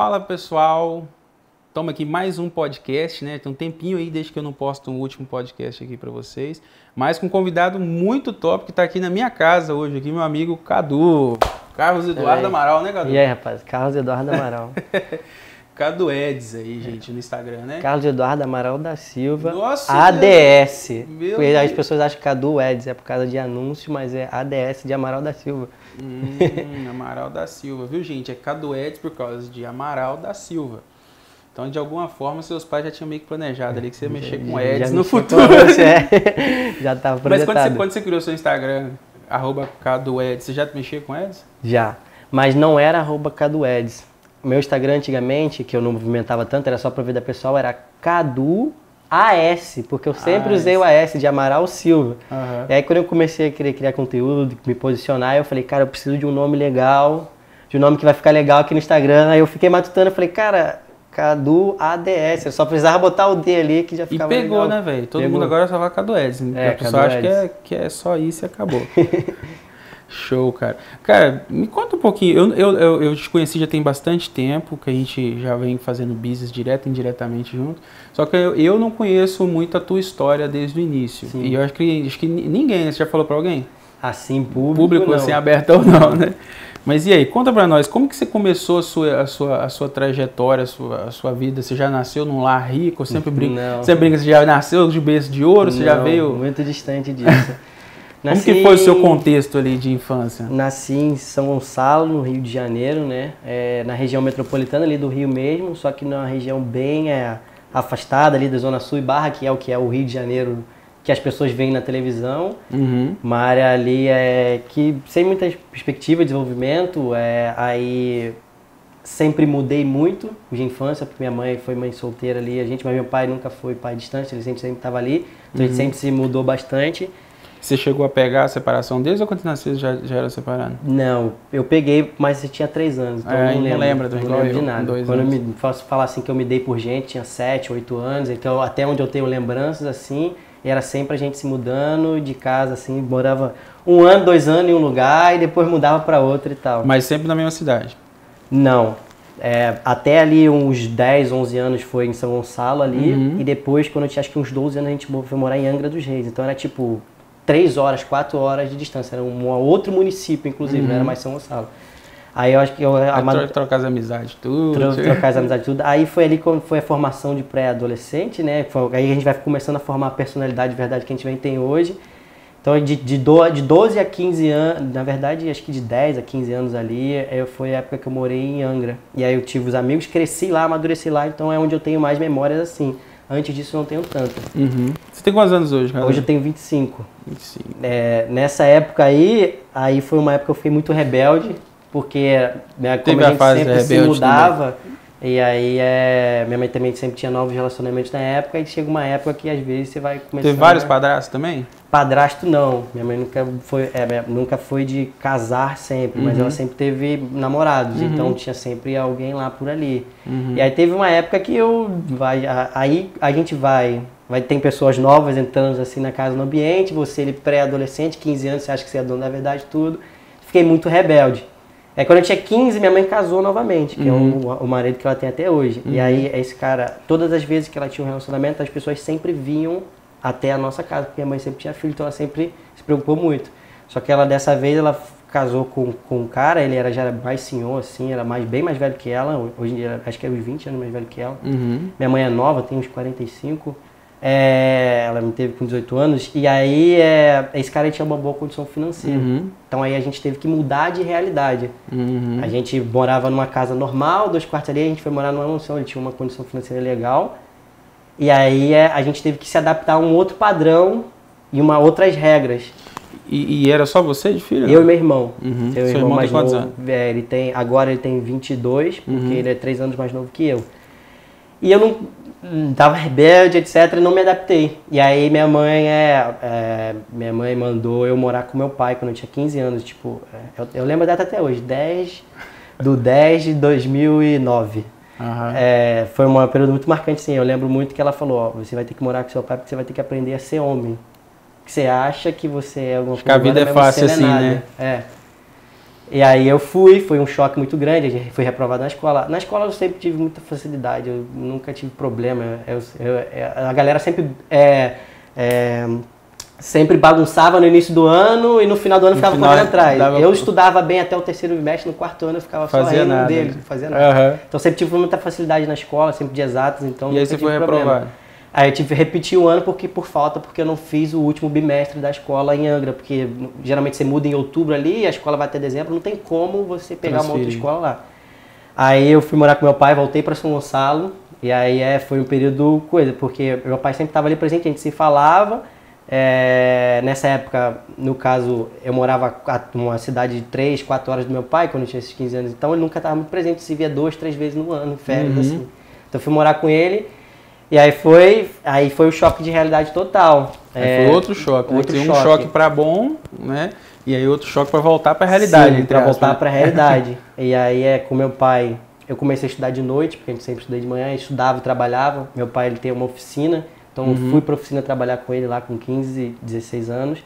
Fala pessoal, estamos aqui mais um podcast, né? Tem um tempinho aí desde que eu não posto um último podcast aqui para vocês, mas com um convidado muito top que está aqui na minha casa hoje, aqui meu amigo Cadu, Carlos Eduardo Amaral, né Cadu? E aí rapaz, Carlos Eduardo Amaral. Cadu Eds aí, gente, no Instagram, né? Carlos Eduardo Amaral da Silva, Nossa, ADS. meu Porque as Deus. pessoas acham que Cadu Eds é por causa de anúncio, mas é ADS de Amaral da Silva. Hum, Amaral da Silva, viu gente? É Cadu Eds por causa de Amaral da Silva. Então, de alguma forma, seus pais já tinham meio que planejado ali que você ia mexer com Eds no futuro. você, é. Já estava Mas quando você, quando você criou seu Instagram, arroba Cadu Eds, você já mexia com Eds? Já. Mas não era arroba Cadu Eds. Meu Instagram antigamente, que eu não movimentava tanto, era só pra vida pessoal, era Cadu AS, porque eu sempre AS. usei o AS de Amaral Silva. Aham. E aí quando eu comecei a querer criar conteúdo, me posicionar, eu falei, cara, eu preciso de um nome legal, de um nome que vai ficar legal aqui no Instagram. Aí eu fiquei matutando, eu falei, cara, Cadu ADS, eu só precisava botar o D ali que já E ficava pegou, legal. né, velho? Todo Pegou. mundo agora só vai Cadu Eds. Né? É, a pessoa acha que é, que é só isso e acabou. Show, cara. Cara, me conta um pouquinho. Eu, eu, eu, eu te conheci já tem bastante tempo, que a gente já vem fazendo business direto e indiretamente junto. Só que eu, eu não conheço muito a tua história desde o início. Sim. E eu acho que, acho que ninguém, você já falou pra alguém? Assim, público, Público, não. assim, aberto ou não, né? Mas e aí, conta pra nós, como que você começou a sua, a sua, a sua trajetória, a sua, a sua vida? Você já nasceu num lar rico? Sempre brinca, você brinca, você já nasceu de berço de ouro? Você já veio... Muito distante disso. Como que foi o seu contexto ali de infância? Nasci em São Gonçalo, no Rio de Janeiro, né? É, na região metropolitana ali do Rio mesmo, só que numa região bem é, afastada ali da Zona Sul e Barra, que é o que é o Rio de Janeiro que as pessoas veem na televisão. Uhum. Uma área ali é, que sem muita perspectiva de desenvolvimento, é, aí sempre mudei muito de infância, porque minha mãe foi mãe solteira ali, a gente, mas meu pai nunca foi pai distante, ele sempre sempre estava ali, então ele sempre se mudou bastante. Você chegou a pegar a separação deles ou quando nasceu já, já era separado? Não, eu peguei, mas eu tinha três anos, então É, eu não lembro. lembra do não lembro eu, de nada. dois Quando eu anos. me posso falar assim que eu me dei por gente, tinha sete, oito anos, então até onde eu tenho lembranças assim, era sempre a gente se mudando de casa assim, morava um ano, dois anos em um lugar e depois mudava para outro e tal. Mas sempre na mesma cidade. Não. É, até ali uns 10, 11 anos foi em São Gonçalo ali. Uhum. E depois, quando eu tinha acho que uns 12 anos, a gente foi morar em Angra dos Reis. Então era tipo 3 horas, 4 horas de distância. Era um outro município, inclusive, não era mais São Gonçalo. Aí eu acho que eu tro- trocar as amizades, tudo. tro- trocar as amizades tudo. Aí foi ali quando foi a formação de pré-adolescente, né? Foi- aí a gente vai começando a formar a personalidade de verdade que a gente vem tem hoje. Então de, de, do, de 12 a 15 anos, na verdade acho que de 10 a 15 anos ali, eh, foi a época que eu morei em Angra. E aí eu tive os amigos, cresci lá, amadureci lá, então é onde eu tenho mais memórias assim. Antes disso eu não tenho tanta. Uhum. Você tem quantos anos hoje, cara? Hoje eu tenho 25. 25. É, nessa época aí, aí foi uma época que eu fui muito rebelde, porque né, como a a gente sempre se mudava, e aí é, minha mãe também sempre tinha novos relacionamentos na época, e chega uma época que às vezes você vai começar. Teve vários padrastos também? Padrasto não, minha mãe nunca foi, é, nunca foi de casar sempre, mas Uhum. ela sempre teve namorados, então tinha sempre alguém lá por ali. Uhum. E aí teve uma época que eu vai, aí a gente vai, vai tem pessoas novas entrando assim na casa no ambiente, você ele pré-adolescente, 15 anos, você acha que você é dono da verdade tudo. Fiquei muito rebelde. Aí quando eu tinha 15, minha mãe casou novamente, que é o, o marido que ela tem até hoje. E aí esse cara, todas as vezes que ela tinha um relacionamento, as pessoas sempre vinham até a nossa casa, porque minha mãe sempre tinha filho, então ela sempre se preocupou muito. Só que ela dessa vez ela casou com, com um cara, ele era já era mais senhor assim, era mais bem mais velho que ela, hoje em dia acho que é uns 20 anos mais velho que ela. Uhum. Minha mãe é nova, tem uns 45. É, ela me teve com 18 anos. E aí, é, esse cara tinha uma boa condição financeira. Uhum. Então aí a gente teve que mudar de realidade. Uhum. A gente morava numa casa normal, dois quartos ali, a gente foi morar numa mansão, ele tinha uma condição financeira legal. E aí é, a gente teve que se adaptar a um outro padrão e uma outras regras. E, e era só você de filho? Eu e meu irmão. Uhum. Seu irmão irmão mais novo, é, ele tem, agora ele tem 22, porque Uhum. ele é 3 anos mais novo que eu. E eu não tava rebelde, etc, e não me adaptei. E aí minha mãe é, é, minha mãe mandou eu morar com meu pai quando eu tinha 15 anos, tipo, é, eu, eu lembro a data até hoje, 10 do 10 de 2009. Aham. É, foi um período muito marcante, sim. Eu lembro muito que ela falou, ó, você vai ter que morar com seu pai porque você vai ter que aprender a ser homem. Que você acha que você é alguma Acho que a vida agora, é fácil não assim, né? É. E aí eu fui, foi um choque muito grande, a gente foi reprovado na escola. Na escola eu sempre tive muita facilidade, eu nunca tive problema. Eu, eu, eu, a galera sempre é, é, sempre bagunçava no início do ano e no final do ano no ficava correndo atrás. Dava... Eu estudava bem até o terceiro bimestre, no quarto ano eu ficava fazia só rindo nada. dele, não fazia nada. Uhum. Então sempre tive muita facilidade na escola, sempre de exatas, então E aí você foi reprovado? Aí eu tive que repetir o ano porque, por falta, porque eu não fiz o último bimestre da escola em Angra, porque geralmente você muda em outubro ali, a escola vai até dezembro, não tem como você pegar Transfere. uma outra escola lá. Aí eu fui morar com meu pai, voltei para São Gonçalo, e aí é, foi um período coisa, porque meu pai sempre estava ali presente, a gente se falava. É, nessa época, no caso, eu morava numa cidade de 3, 4 horas do meu pai, quando eu tinha esses 15 anos, então ele nunca estava muito presente, se via duas, três vezes no ano, férias, uhum. assim. Então eu fui morar com ele. E aí foi, aí foi o choque de realidade total. É, foi outro choque, outro né? choque. um choque para bom, né? E aí outro choque para voltar para a realidade. para voltar para a realidade. e aí é com meu pai, eu comecei a estudar de noite, porque a gente sempre estudei de manhã, estudava e trabalhava. Meu pai ele tem uma oficina, então uhum. eu fui para oficina trabalhar com ele lá com 15, 16 anos.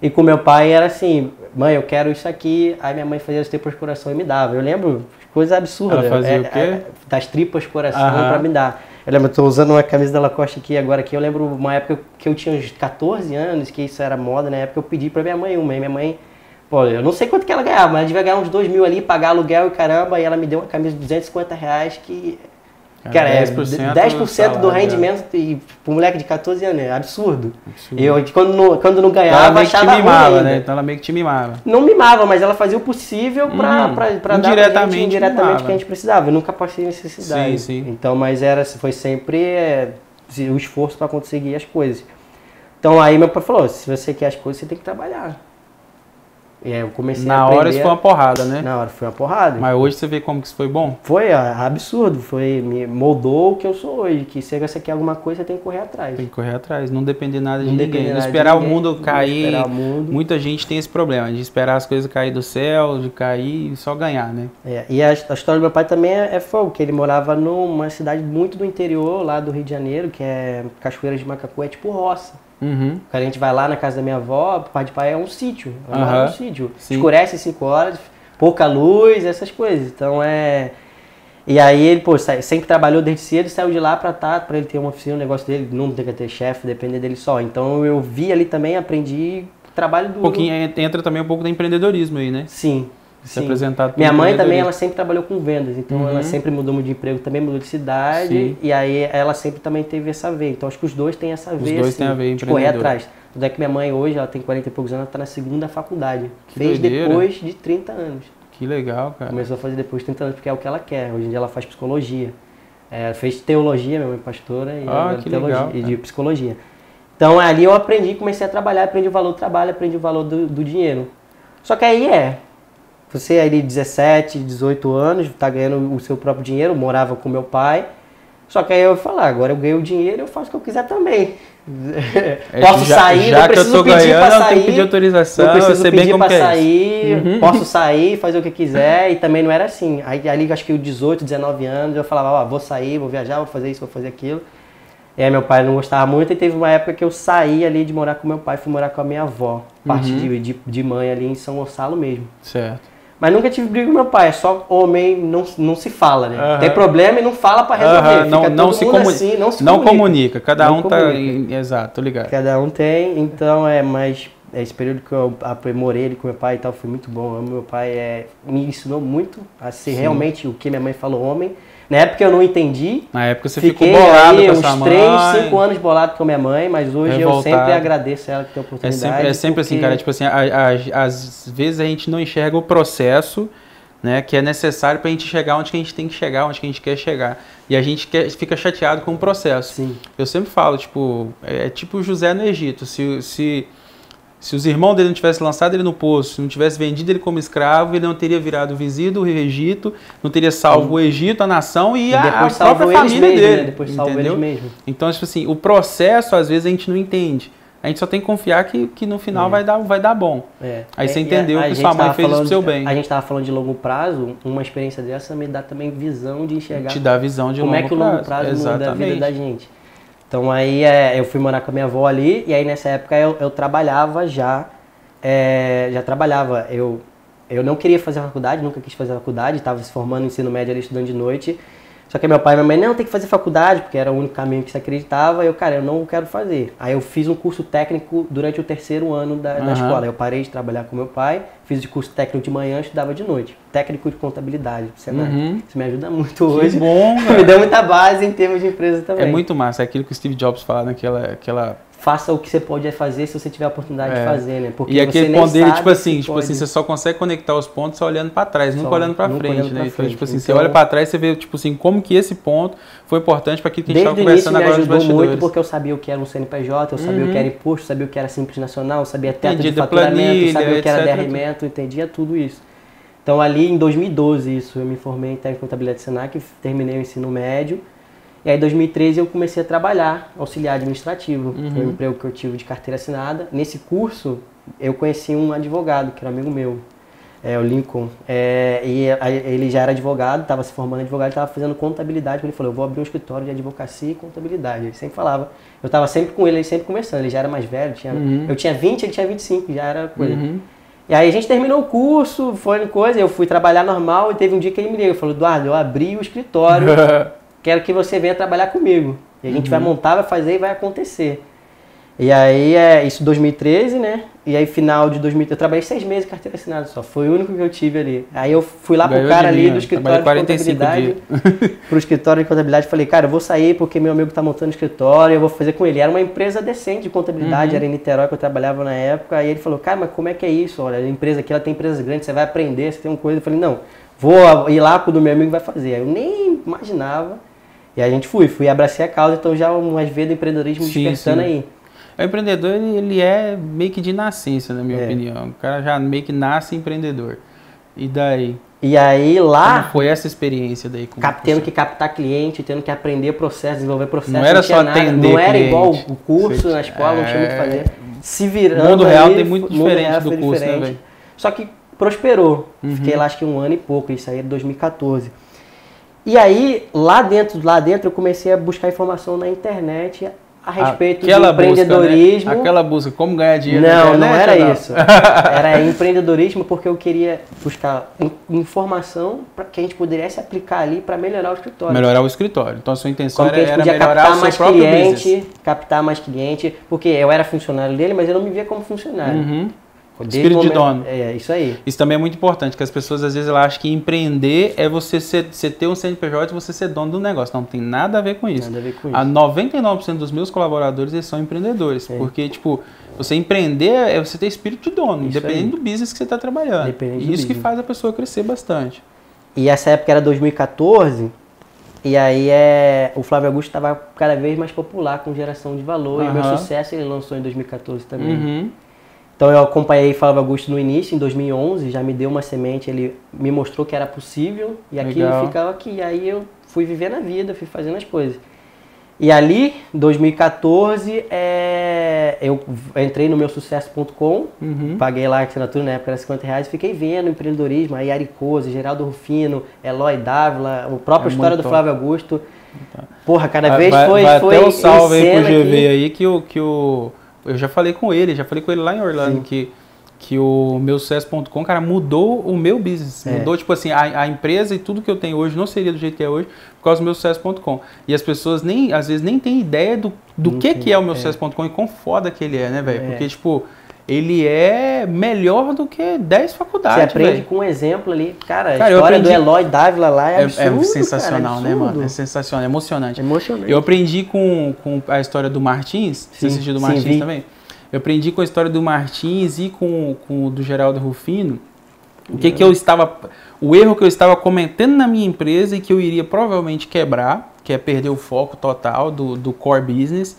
E com meu pai era assim, mãe, eu quero isso aqui. Aí minha mãe fazia as tripas coração e me dava. Eu lembro, coisa absurda. Ela fazia é, o quê? É, das tripas coração para me dar. Eu lembro, estou usando uma camisa da Lacoste aqui agora aqui. Eu lembro uma época que eu tinha uns 14 anos, que isso era moda, na época eu pedi para minha mãe uma. E minha mãe, pô, eu não sei quanto que ela ganhava, mas ela devia ganhar uns 2 mil ali, pagar aluguel e caramba. E ela me deu uma camisa de 250 reais que Cara, é 10%, 10 do rendimento e pro moleque de 14 anos, é absurdo. absurdo. Eu, quando não, quando não ganhava, ela meio que te mimava, né? Então ela meio que te mimava. Não mimava, mas ela fazia o possível pra, hum, pra, pra dar pra gente indiretamente o que a gente precisava. Eu nunca passei necessidade. Sim, sim. Então, mas era, foi sempre é, o esforço para conseguir as coisas. Então aí meu pai falou, se você quer as coisas, você tem que trabalhar. E aí eu comecei Na a hora isso foi uma porrada, né? Na hora foi uma porrada. Mas hoje você vê como que isso foi bom? Foi absurdo, foi me moldou o que eu sou hoje, que se você quer alguma coisa, você tem que correr atrás. Tem que correr atrás, não depender nada de ninguém, não esperar ninguém, o mundo cair. O mundo. Muita gente tem esse problema de esperar as coisas cair do céu, de cair e só ganhar, né? É, e a, a, história do meu pai também é, é fogo, que ele morava numa cidade muito do interior, lá do Rio de Janeiro, que é Cachoeira de Macacu, é tipo roça. Uhum. a gente vai lá na casa da minha avó, pai de pai é um sítio. É uhum. um sítio. Sim. Escurece 5 horas, pouca luz, essas coisas. Então é. E aí ele, pô, sempre trabalhou desde cedo, saiu de lá pra tá, pra ele ter uma oficina, um negócio dele, não ter que ter chefe, depender dele só. Então eu vi ali também, aprendi trabalho do. Um pouquinho entra também um pouco do empreendedorismo aí, né? Sim, se apresentar Minha mãe também, ela sempre trabalhou com vendas, então uhum. ela sempre mudou de emprego, também mudou de cidade, Sim. e aí ela sempre também teve essa veia. Então acho que os dois têm essa veia, os dois assim, têm a veia de correr atrás. Tudo é que minha mãe hoje, ela tem 40 e poucos anos, ela está na segunda faculdade. Que Fez doideira. depois de 30 anos. Que legal, cara. Começou a fazer depois de 30 anos porque é o que ela quer. Hoje em dia ela faz psicologia. É, fez teologia, minha mãe é pastora, e, ah, teologia, legal, e de psicologia. Então ali eu aprendi, comecei a trabalhar, aprendi o valor do trabalho, aprendi o valor do, do dinheiro. Só que aí é, você aí de 17, 18 anos, está ganhando o seu próprio dinheiro, morava com meu pai. Só que aí eu falar, ah, agora eu ganho o dinheiro, eu faço o que eu quiser também. É, posso já, sair, já não preciso que eu tô pedir pra sair. pedir autorização, não preciso pedir para é sair, uhum. posso sair, fazer o que quiser, e também não era assim. Aí ali acho que eu 18, 19 anos, eu falava, ó, vou sair, vou viajar, vou fazer isso, vou fazer aquilo. E aí meu pai não gostava muito e teve uma época que eu saí ali de morar com meu pai, fui morar com a minha avó, parte uhum. de, de, de mãe ali em São Gonçalo mesmo. Certo. Mas nunca tive briga com meu pai, é só homem não, não se fala, né? Tem problema e não fala para resolver. Uhum. Não, não, se comuni assim, não se não comunica. Cada não um tá comunica. tá. Exato, ligado. Cada um tem, então é, mas esse período que eu aprimorei ele com meu pai e tal foi muito bom. meu pai, é, me ensinou muito a ser Sim. realmente o que minha mãe falou, homem. Na época eu não entendi. Na época você Fiquei ficou bolado aí, com uns 3, 5 anos bolado com minha mãe, mas hoje Revoltado. eu sempre agradeço ela que tem a oportunidade. É sempre, é sempre assim, porque... assim, cara, tipo assim, às vezes a gente não enxerga o processo né, que é necessário para a gente chegar onde a gente tem que chegar, onde a gente quer chegar. E a gente quer, fica chateado com o processo. Sim. Eu sempre falo, tipo, é, é tipo José no Egito. Se, se se os irmãos dele não tivessem lançado ele no poço, se não tivesse vendido ele como escravo, ele não teria virado vizinho do Egito, não teria salvo o Egito, a nação e, e a, a própria família mesmo, dele. Né? Depois entendeu? mesmo. Então, tipo assim, o processo às vezes a gente não entende. A gente só tem que confiar que, que no final é. vai, dar, vai dar bom. É. Aí você entendeu que sua mãe fez o seu bem. A gente estava falando de longo prazo, uma experiência dessa me dá também visão de enxergar. Te dá visão de como longo prazo. Como é que o longo prazo Exatamente. muda a vida da gente. Então aí é, eu fui morar com a minha avó ali, e aí nessa época eu, eu trabalhava já, é, já trabalhava, eu eu não queria fazer faculdade, nunca quis fazer faculdade, estava se formando no ensino médio ali estudando de noite. Só que meu pai e minha mãe, não, tem que fazer faculdade, porque era o único caminho que se acreditava. E eu, cara, eu não quero fazer. Aí eu fiz um curso técnico durante o terceiro ano da, Aham. da escola. Eu parei de trabalhar com meu pai, fiz o curso técnico de manhã, estudava de noite. Técnico de contabilidade, Senai. Uhum. Isso me ajuda muito Que hoje. bom, me deu muita base em termos de empresa também. É muito massa, é aquilo que o Steve Jobs fala naquela. Aquela... Faça o que você pode fazer se você tiver a oportunidade É. de fazer, né? Porque E você aquele ponto dele, tipo assim, tipo pode. assim, você só consegue conectar os pontos só olhando pra trás, nunca Só, olhando pra nunca frente, olhando né? pra então, frente. tipo assim, você Então- olha pra trás, você vê, tipo assim, como que esse ponto foi importante pra aquilo que a gente Desde tava o início conversando agora nos ajudou muito porque eu sabia o que era um CNPJ, eu sabia o Uhum. que era imposto, sabia o que era Simples Nacional, sabia teto Entendia de faturamento, planilha, sabia o que era derrimento, entendia tudo isso. Então ali em 2012 isso, eu me formei em técnico de contabilidade Senac, terminei o ensino médio. E aí em 2013 eu comecei a trabalhar, auxiliar administrativo. Uhum. Foi um emprego que eu tive de carteira assinada. Nesse curso eu conheci um advogado, que era amigo meu, é, o Lincoln. É, e ele já era advogado, estava se formando advogado, estava fazendo contabilidade. Ele falou, eu vou abrir um escritório de advocacia e contabilidade. Ele sempre falava. Eu estava sempre com ele, ele sempre conversando. Ele já era mais velho, tinha, Uhum. eu tinha 20, ele tinha 25, já era coisa. Uhum. E aí a gente terminou o curso, foi coisa, eu fui trabalhar normal e teve um dia que ele me ligou, falou, Eduardo, eu abri o escritório, quero que você venha trabalhar comigo. E a gente vai montar, vai fazer e vai acontecer. E aí, é isso 2013, né? E aí, final de 2013, eu trabalhei seis meses carteira assinada só. Foi o único que eu tive ali. Aí eu fui lá Ganhou pro cara ali do escritório de Trabalhei 45 contabilidade, pro escritório de contabilidade, falei, cara, eu vou sair porque meu amigo tá montando escritório, eu vou fazer com ele. Era uma empresa decente de contabilidade, Uhum. era em Niterói que eu trabalhava na época. Aí ele falou, cara, mas como é que é isso? Olha, a empresa aqui, ela tem empresas grandes, você vai aprender, você tem uma coisa. Eu falei, não, vou ir lá pro do meu amigo vai fazer. Aí eu nem imaginava. E a gente fui, fui abracei a causa, então já umas vezes do empreendedorismo Sim, despertando sim. aí. O empreendedor, ele, ele é meio que de nascença, na minha É. opinião. O cara já meio que nasce empreendedor. E daí? E aí lá, Como foi essa experiência daí? Com cap- tendo que captar cliente, tendo que aprender processo, desenvolver processo. Não era tinha só nada, atender Não era cliente. igual o curso Você- na escola, não tinha muito o que fazer. Se O virando. mundo real ali, tem muito o diferente do curso, né, diferente. velho? Só que prosperou. Uhum. Fiquei lá acho que um ano e pouco, isso aí é 2014. E aí, lá dentro, lá dentro, eu comecei a buscar informação na internet a respeito Aquela do empreendedorismo. Busca, né? Aquela busca, como ganhar dinheiro Não, não internet, era ou não? isso. Era empreendedorismo porque eu queria buscar in- informação para que a gente pudesse aplicar ali para melhorar o escritório. Melhorar o escritório. Então a sua intenção Como era, era melhorar captar o seu mais próprio cliente, business. captar mais cliente, porque eu era funcionário dele, mas eu não me via como funcionário. Uhum. Desde Espírito de dono. É, isso aí. Isso também é muito importante, que as pessoas às vezes elas acham que empreender é você, ser, você ter um CNPJ e você ser dono do negócio. Não, tem nada a ver com isso. Nada a ver com A isso. 99% dos meus colaboradores eles são empreendedores. É. Porque, tipo, você empreender é você ter espírito de dono, Isso independente aí. do business que você está trabalhando. Independente E isso que faz a pessoa crescer bastante. E essa época era 2014, e aí é, o Flávio Augusto estava cada vez mais popular com geração de valor, e o meu sucesso ele lançou em 2014 também. Uhum. Então eu acompanhei Flávio Augusto no início, em 2011, já me deu uma semente, ele me mostrou que era possível e aquilo Legal. ficava aqui. Aí eu fui vivendo a vida, fui fazendo as coisas. E ali, 2014, é, eu entrei no meu sucesso.com, Uhum. paguei lá a assinatura, na época era 50 reais, e fiquei vendo empreendedorismo, aí Aricoso, Geraldo Rufino, Eloy Dávila, a própria É história do top. Flávio Augusto. Porra, cada vez vai, foi, vai foi até um salve aí pro GV que- aí que o, que o. Eu já falei com ele, já falei com ele lá em Orlando, Sim. que, que o meu sucesso.com, cara, mudou o meu business. É. Mudou, tipo assim, a, a empresa e tudo que eu tenho hoje não seria do jeito que é hoje por causa do meu sucesso.com. E as pessoas nem, às vezes, nem têm ideia do, do que, tem, que é o meu é. sucesso.com e quão foda que ele é, né, velho? É. Porque, tipo, ele é melhor do que 10 Você faculdades, aprende velho. com um exemplo ali. Cara, a Cara, história do aprendi- Eloy Dávila lá é É, absurdo, é sensacional, cara, né, mano? É sensacional, é emocionante. Emocionante. Eu aprendi com, com a história do Martins. Você Sim, assistiu do sim, Martins vi. também? Eu aprendi com a história do Martins e com, com o do Geraldo Rufino. O que, que eu estava. O erro que eu estava cometendo na minha empresa e que eu iria provavelmente quebrar, que é perder o foco total do, do core business.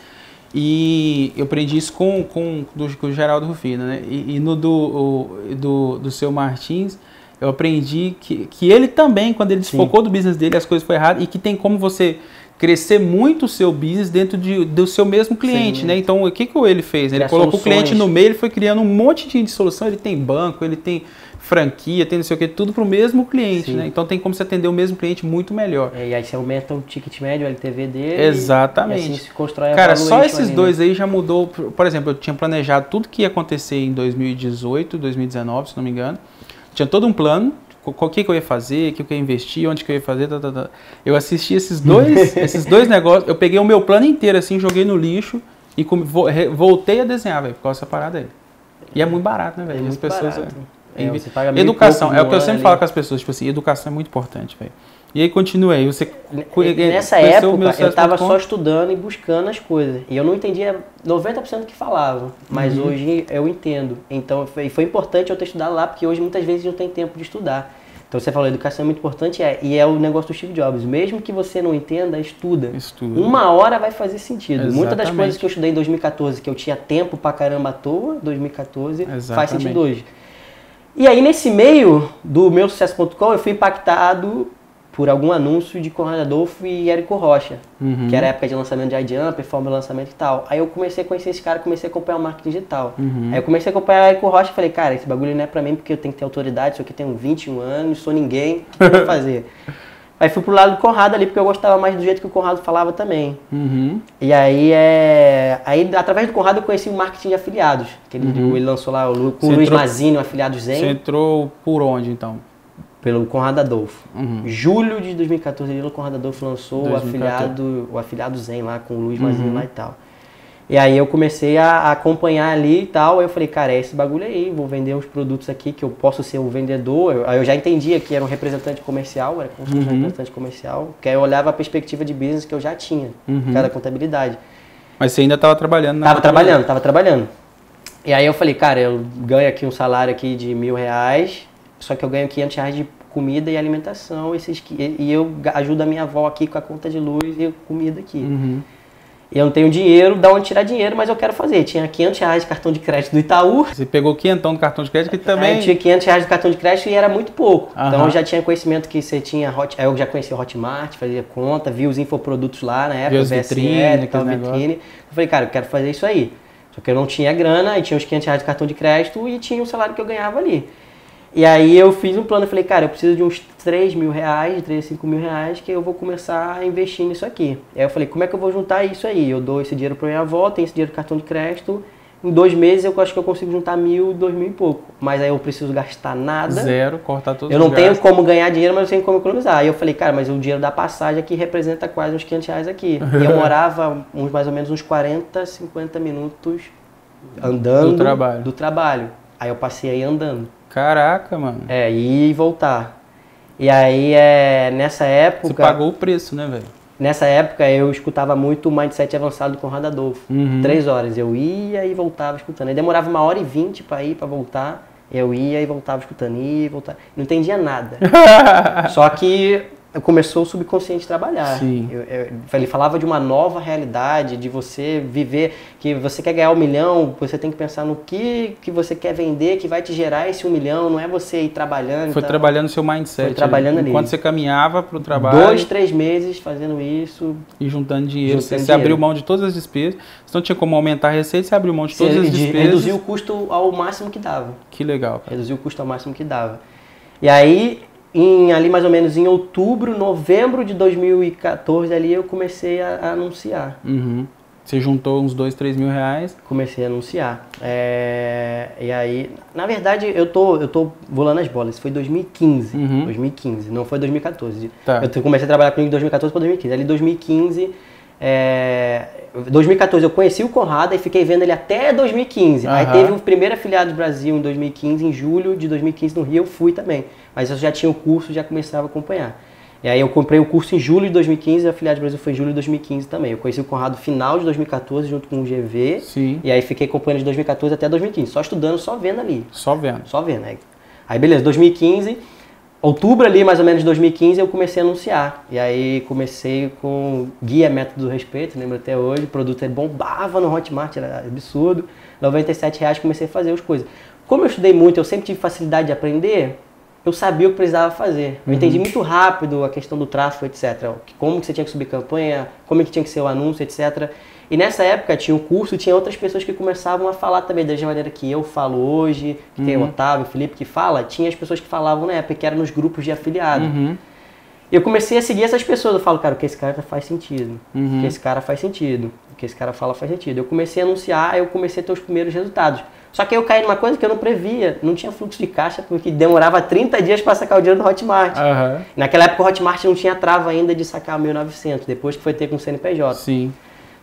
E eu aprendi isso com, com, do, com o Geraldo Rufino, né? E, e no do, o- do, do seu Martins, eu aprendi que, que ele também, quando ele Sim. desfocou do business dele, as coisas foram erradas e que tem como você crescer muito o seu business dentro de, do seu mesmo cliente, Sim. né? Então, o que, que ele fez? Ele Criar colocou o cliente soluções. no meio, ele foi criando um monte de solução, ele tem banco, ele tem franquia, tem não sei o que, tudo para o mesmo cliente, Sim. né? Então, tem como você atender o mesmo cliente muito melhor. É, e aí você aumenta o ticket médio, o LTV dele. Exatamente. E assim se constrói a Cara, só esses ali, né? dois aí já mudou. Por exemplo, eu tinha planejado tudo que ia acontecer em 2018, 2019, se não me engano. Tinha todo um plano, o que, que eu ia fazer, o que, que eu ia investir, onde que eu ia fazer, tá, tá, tá. Eu assisti esses dois, esses dois negócios, eu peguei o meu plano inteiro assim, joguei no lixo e voltei a desenhar, velho, por causa dessa parada aí. E é muito barato, né, velho? É As pessoas. barato. É, É, você paga educação, é o que eu sempre ano falo ali. com as pessoas, tipo assim, educação é muito importante, velho. E aí continuei, você cu- Nessa época, eu estava só estudando e buscando as coisas. E eu não entendia 90% do que falava. Mas Uhum. hoje eu entendo. Então foi, foi importante eu ter estudado lá, porque hoje muitas vezes não tem tempo de estudar. Então você falou, educação é muito importante, é, e é o negócio do Steve Jobs. Mesmo que você não entenda, estuda. Estuda. Uma hora vai fazer sentido. Muitas das coisas que eu estudei em 2014, que eu tinha tempo pra caramba à toa, 2014, faz Exatamente. sentido hoje. E aí, nesse meio do meu sucesso.com, eu fui impactado por algum anúncio de Conrado Adolfo e Érico Rocha, Uhum. que era a época de lançamento de iJump, fórmula de lançamento e tal. Aí eu comecei a conhecer esse cara, comecei a acompanhar o marketing digital. Uhum. Aí eu comecei a acompanhar o Érico Rocha e falei, cara, esse bagulho não é pra mim porque eu tenho que ter autoridade, isso aqui tem 21 anos, sou ninguém, o que eu vou fazer? Aí fui pro lado do Conrado ali, porque eu gostava mais do jeito que o Conrado falava também. Uhum. E aí, é... aí através do Conrado eu conheci o marketing de afiliados, que ele, Uhum. ele lançou lá o Lu- com o Luiz entrou- Mazini, o Afiliado Zen, Você entrou por onde, então? pelo Conrado Adolfo. Uhum. Julho de 2014, ele, o Conrado Adolfo lançou o 2014. afiliado, o afiliado Zen lá com o Luiz Uhum. Mazini lá e tal. E aí eu comecei a acompanhar ali e tal. Aí eu falei, cara, é esse bagulho aí, vou vender uns produtos aqui que eu posso ser o vendedor. Eu- Aí eu já entendia que era um representante comercial, era como um Uhum. representante comercial, que aí eu olhava a perspectiva de business que eu já tinha, Uhum. cada contabilidade. Mas você ainda estava trabalhando na Tava trabalhando, tava trabalhando. E aí eu falei, cara, eu ganho aqui um salário aqui de mil reais, só que eu ganho 500 reais de comida e alimentação, esses, e eu ajudo a minha avó aqui com a conta de luz e comida aqui. Uhum. E eu não tenho dinheiro, dá onde tirar dinheiro, mas eu quero fazer. Tinha 500 reais de cartão de crédito do Itaú, Você pegou quinhentão do cartão de crédito que Aí também. tinha 500 reais de cartão de crédito e era muito pouco. Então Aham. eu já tinha conhecimento que você tinha Hot, aí eu já conhecia o Hotmart, fazia conta, vi os infoprodutos lá na época, Via VSL, vitrine, tal, vitrine. Eu falei, cara, eu quero fazer isso aí. Só que eu não tinha grana, aí tinha os 500 reais de cartão de crédito e tinha o salário que eu ganhava ali. E aí eu fiz um plano, falei, cara, eu preciso de uns 3 mil reais, 3 a 5 mil reais, que eu vou começar a investir nisso aqui. Aí eu falei, como é que eu vou juntar isso aí? Eu dou esse dinheiro pra minha avó, tenho esse dinheiro do cartão de crédito, em dois meses eu acho que eu consigo juntar mil, dois mil e pouco. Mas aí eu preciso gastar nada. Zero, cortar todos Eu não tenho gastos. como ganhar dinheiro, mas eu tenho como economizar. Aí eu falei, cara, mas o dinheiro da passagem aqui representa quase uns 500 reais aqui. E eu morava uns, mais ou menos uns 40, 50 minutos andando Do trabalho. do trabalho. Aí eu passei aí andando. Caraca, mano. É, ir e voltar. E aí, é, nessa época, Você pagou o preço, né, velho? nessa época eu escutava muito o Mindset Avançado do Conrado Adolfo. Uhum. Três horas. Eu ia e voltava escutando. Aí demorava uma hora e vinte pra ir, pra voltar. Eu ia e voltava escutando, ia e voltava. Não entendia nada. Só que começou o subconsciente a trabalhar. Eu- eu- ele falava de uma nova realidade, de você viver, que você quer ganhar um milhão, você tem que pensar no que, que você quer vender, que vai te gerar esse um milhão, não é você ir trabalhando. Foi então, trabalhando seu mindset. Foi trabalhando ali. Enquanto você caminhava pro trabalho Dois, três meses fazendo isso. e juntando dinheiro. Juntando você, dinheiro. abriu mão de todas as despesas. Você não tinha como aumentar a receita, você abriu mão de todas Você as de- despesas. reduziu o custo ao máximo que dava. Que legal, cara. Reduziu o custo ao máximo que dava. E aí, em, ali mais ou menos em outubro, novembro de 2014, ali eu comecei a, a anunciar. Uhum. Você juntou uns dois, três mil reais. Comecei a anunciar. É, e aí, na verdade, eu tô, eu tô volando as bolas. Foi 2015. Uhum. 2015, não foi 2014. Tá. Eu comecei a trabalhar com ele de 2014 para 2015. Ali 2015, é, 2014 eu conheci o Conrado e fiquei vendo ele até 2015. Aí Aham. teve o primeiro afiliado do Brasil em 2015, em julho de 2015 no Rio, eu fui também. Mas eu já tinha o curso, já começava a acompanhar. E aí eu comprei o curso em julho de 2015, o afiliado do Brasil foi em julho de 2015 também. Eu conheci o Conrado final de 2014 junto com o GV. Sim. E aí fiquei acompanhando de 2014 até 2015, só estudando, só vendo ali. Só vendo. Só vendo. Aí, aí beleza, 2015, outubro ali mais ou menos de 2015 eu comecei a anunciar. E aí comecei com guia método do respeito, lembro até hoje, o produto bombava no Hotmart, era absurdo. 97 reais comecei a fazer as coisas. Como eu estudei muito, eu sempre tive facilidade de aprender, eu sabia o que precisava fazer. Eu entendi muito rápido a questão do tráfego, etc. Como que você tinha que subir campanha, como que tinha que ser o anúncio, etc. E nessa época tinha um curso, tinha outras pessoas que começavam a falar também da mesma maneira que eu falo hoje, que tem o Otávio, o Felipe que fala, tinha as pessoas que falavam na época, que eram nos grupos de afiliado. Uhum. E eu comecei a seguir essas pessoas. Eu falo, cara, o que esse cara faz sentido. Uhum. O que esse cara faz sentido. O que esse cara fala faz sentido. Eu comecei a anunciar, eu comecei a ter os primeiros resultados. Só que eu caí numa coisa que eu não previa, não tinha fluxo de caixa, porque demorava 30 dias para sacar o dinheiro do Hotmart. Aham. Naquela época o Hotmart não tinha trava ainda de sacar 1.900, depois que foi ter com o CNPJ. Sim.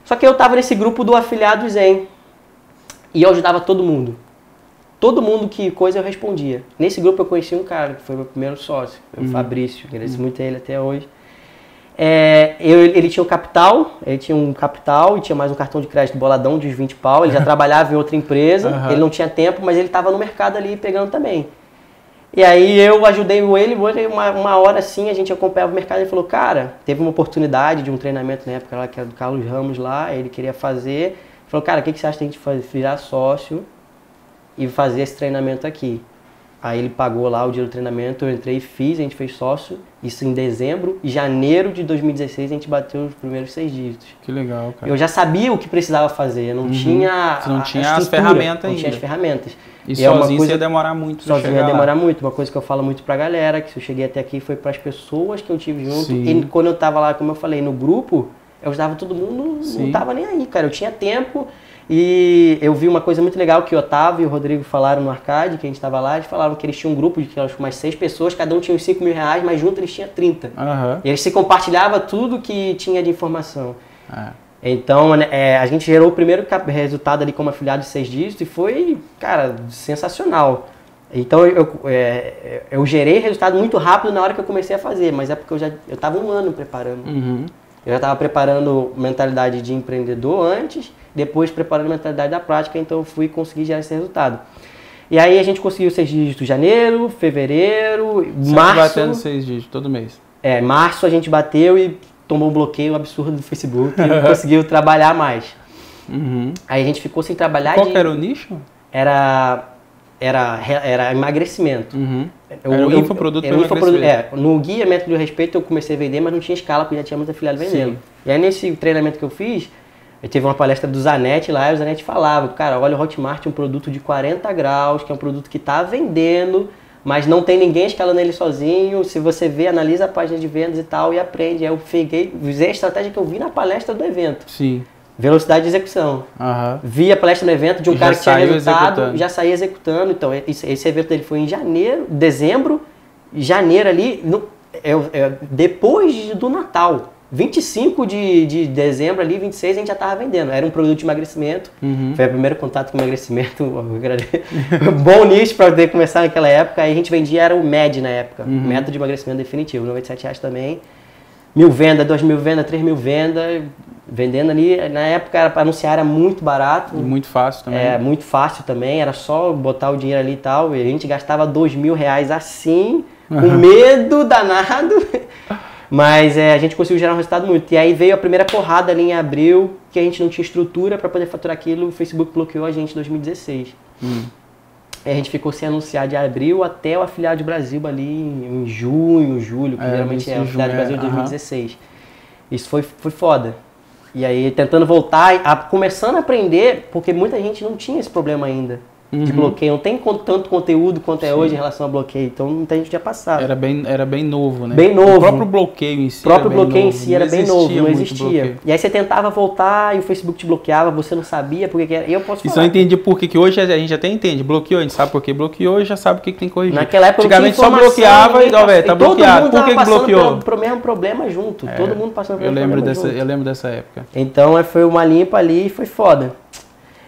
Só que eu tava nesse grupo do afiliado Zen. E eu ajudava todo mundo. Todo mundo que coisa eu respondia. Nesse grupo eu conheci um cara, que foi meu primeiro sócio, o Fabrício, agradeço muito a ele até hoje. É, eu- ele tinha um capital, ele tinha um capital e tinha mais um cartão de crédito boladão de uns 20 pau. Ele já trabalhava em outra empresa, Aham. ele não tinha tempo, mas ele estava no mercado ali pegando também. E aí eu ajudei ele, uma, uma hora assim, a gente acompanhava o mercado e ele falou, cara, teve uma oportunidade de um treinamento na época lá, que era do Carlos Ramos lá, ele queria fazer. Ele falou, cara, o que, que você acha de a gente fazer, virar sócio e fazer esse treinamento aqui? Aí ele pagou lá o dinheiro do treinamento, eu entrei e fiz, a gente fez sócio, isso em dezembro. Em janeiro de 2016 a gente bateu os primeiros seis dígitos. Que legal, cara. Eu já sabia o que precisava fazer, não tinha Uhum. Você não a- a tinha as estrutura, ferramentas Não tinha ainda. as ferramentas. E, é uma sozinho coisa- você ia demorar muito Sozinho ia lá. demorar muito. Uma coisa que eu falo muito pra galera, que se eu cheguei até aqui foi pras pessoas que eu tive junto. Sim. E quando eu tava lá, como eu falei, no grupo, eu ajudava todo mundo, Sim. não tava nem aí, cara. Eu tinha tempo e eu vi uma coisa muito legal que o Otávio e o Rodrigo falaram no arcade, que a gente tava lá, eles falaram que eles tinham um grupo de acho umas seis pessoas, cada um tinha uns 5 mil reais, mas junto eles tinham 30. Aham. E eles se compartilhavam tudo que tinha de informação. É. Então, né, é, a gente gerou o primeiro resultado ali como afiliado de seis dígitos e foi, cara, sensacional. Então, eu, é, eu gerei resultado muito rápido na hora que eu comecei a fazer, mas é porque eu já eu tava um ano preparando. Uhum. Eu já estava preparando mentalidade de empreendedor antes, depois preparando mentalidade da prática, então eu fui conseguir gerar esse resultado. E aí a gente conseguiu seis dígitos em janeiro, fevereiro, Sempre março. batendo seis dígitos todo mês. É, março a gente bateu e tomou um bloqueio absurdo do Facebook e não conseguiu trabalhar mais. Uhum. Aí a gente ficou sem trabalhar Qual de- que era o nicho? era, era, era emagrecimento. Uhum. Eu- Era um eu- infoproduto um infoproduto-. É, no guia Método de Respeito eu comecei a vender, mas não tinha escala, porque já tinha muito afiliado vendendo. Sim. E aí nesse treinamento que eu fiz, eu teve uma palestra do Zanetti lá, e o Zanetti falava, cara, olha o Hotmart é um produto de 40 graus, que é um produto que está vendendo, mas não tem ninguém escalando ele sozinho. Se você vê, analisa a página de vendas e tal, e aprende. Eu peguei, usei a estratégia que eu vi na palestra do evento. Sim. Velocidade de execução. Aham. Vi a palestra no evento de um E cara que tinha resultado, executando. já saía executando. Então, esse, esse evento dele foi em janeiro, dezembro, janeiro ali, no- é, é, depois do Natal. 25 de, de dezembro ali, 26, a gente já estava vendendo. Era um produto de emagrecimento. Uhum. Foi o primeiro contato com emagrecimento. Bom nicho para poder começar naquela época. Aí a gente vendia, era o MED na época. Uhum. Método de emagrecimento definitivo. 97 reais também. Mil vendas, dois mil vendas, três mil vendas. Vendendo ali, na época era para anunciar era muito barato. E muito fácil também. É, muito fácil também, era só botar o dinheiro ali e tal. E a gente gastava dois mil reais assim, com medo danado. Mas é, a gente conseguiu gerar um resultado muito. E aí veio a primeira porrada ali em abril, que a gente não tinha estrutura para poder faturar aquilo. O Facebook bloqueou a gente em 2016. Hum. E a gente ficou sem anunciar de abril até o afiliado de Brasil ali em junho, julho, que É, geralmente é o afiliado de Brasil é, de aham. 2016. Isso foi, foi foda. E aí tentando voltar, a- começando a aprender, porque muita gente não tinha esse problema ainda de Uhum. bloqueio. Não tem tanto conteúdo quanto é hoje em relação a bloqueio. Então muita gente tinha passado. Era bem, era bem novo, né? Bem novo. O próprio bloqueio em si. O próprio bloqueio em si era bem novo, não existia. bloqueio. E aí você tentava voltar e o Facebook te bloqueava, você não sabia porque que era. Eu posso Isso eu falar. entendi por que hoje a gente até entende. Bloqueou, a gente sabe por que bloqueou e já sabe o que, que tem que corrigir. Naquela época Antigamente só bloqueava e, ó, velho, tá bloqueado. Por que, bloqueou? Pelo, pelo mesmo problema junto. Todo mundo passando pelo Eu lembro, problema dessa, junto. eu lembro dessa época. Então é, foi uma limpa ali e foi foda.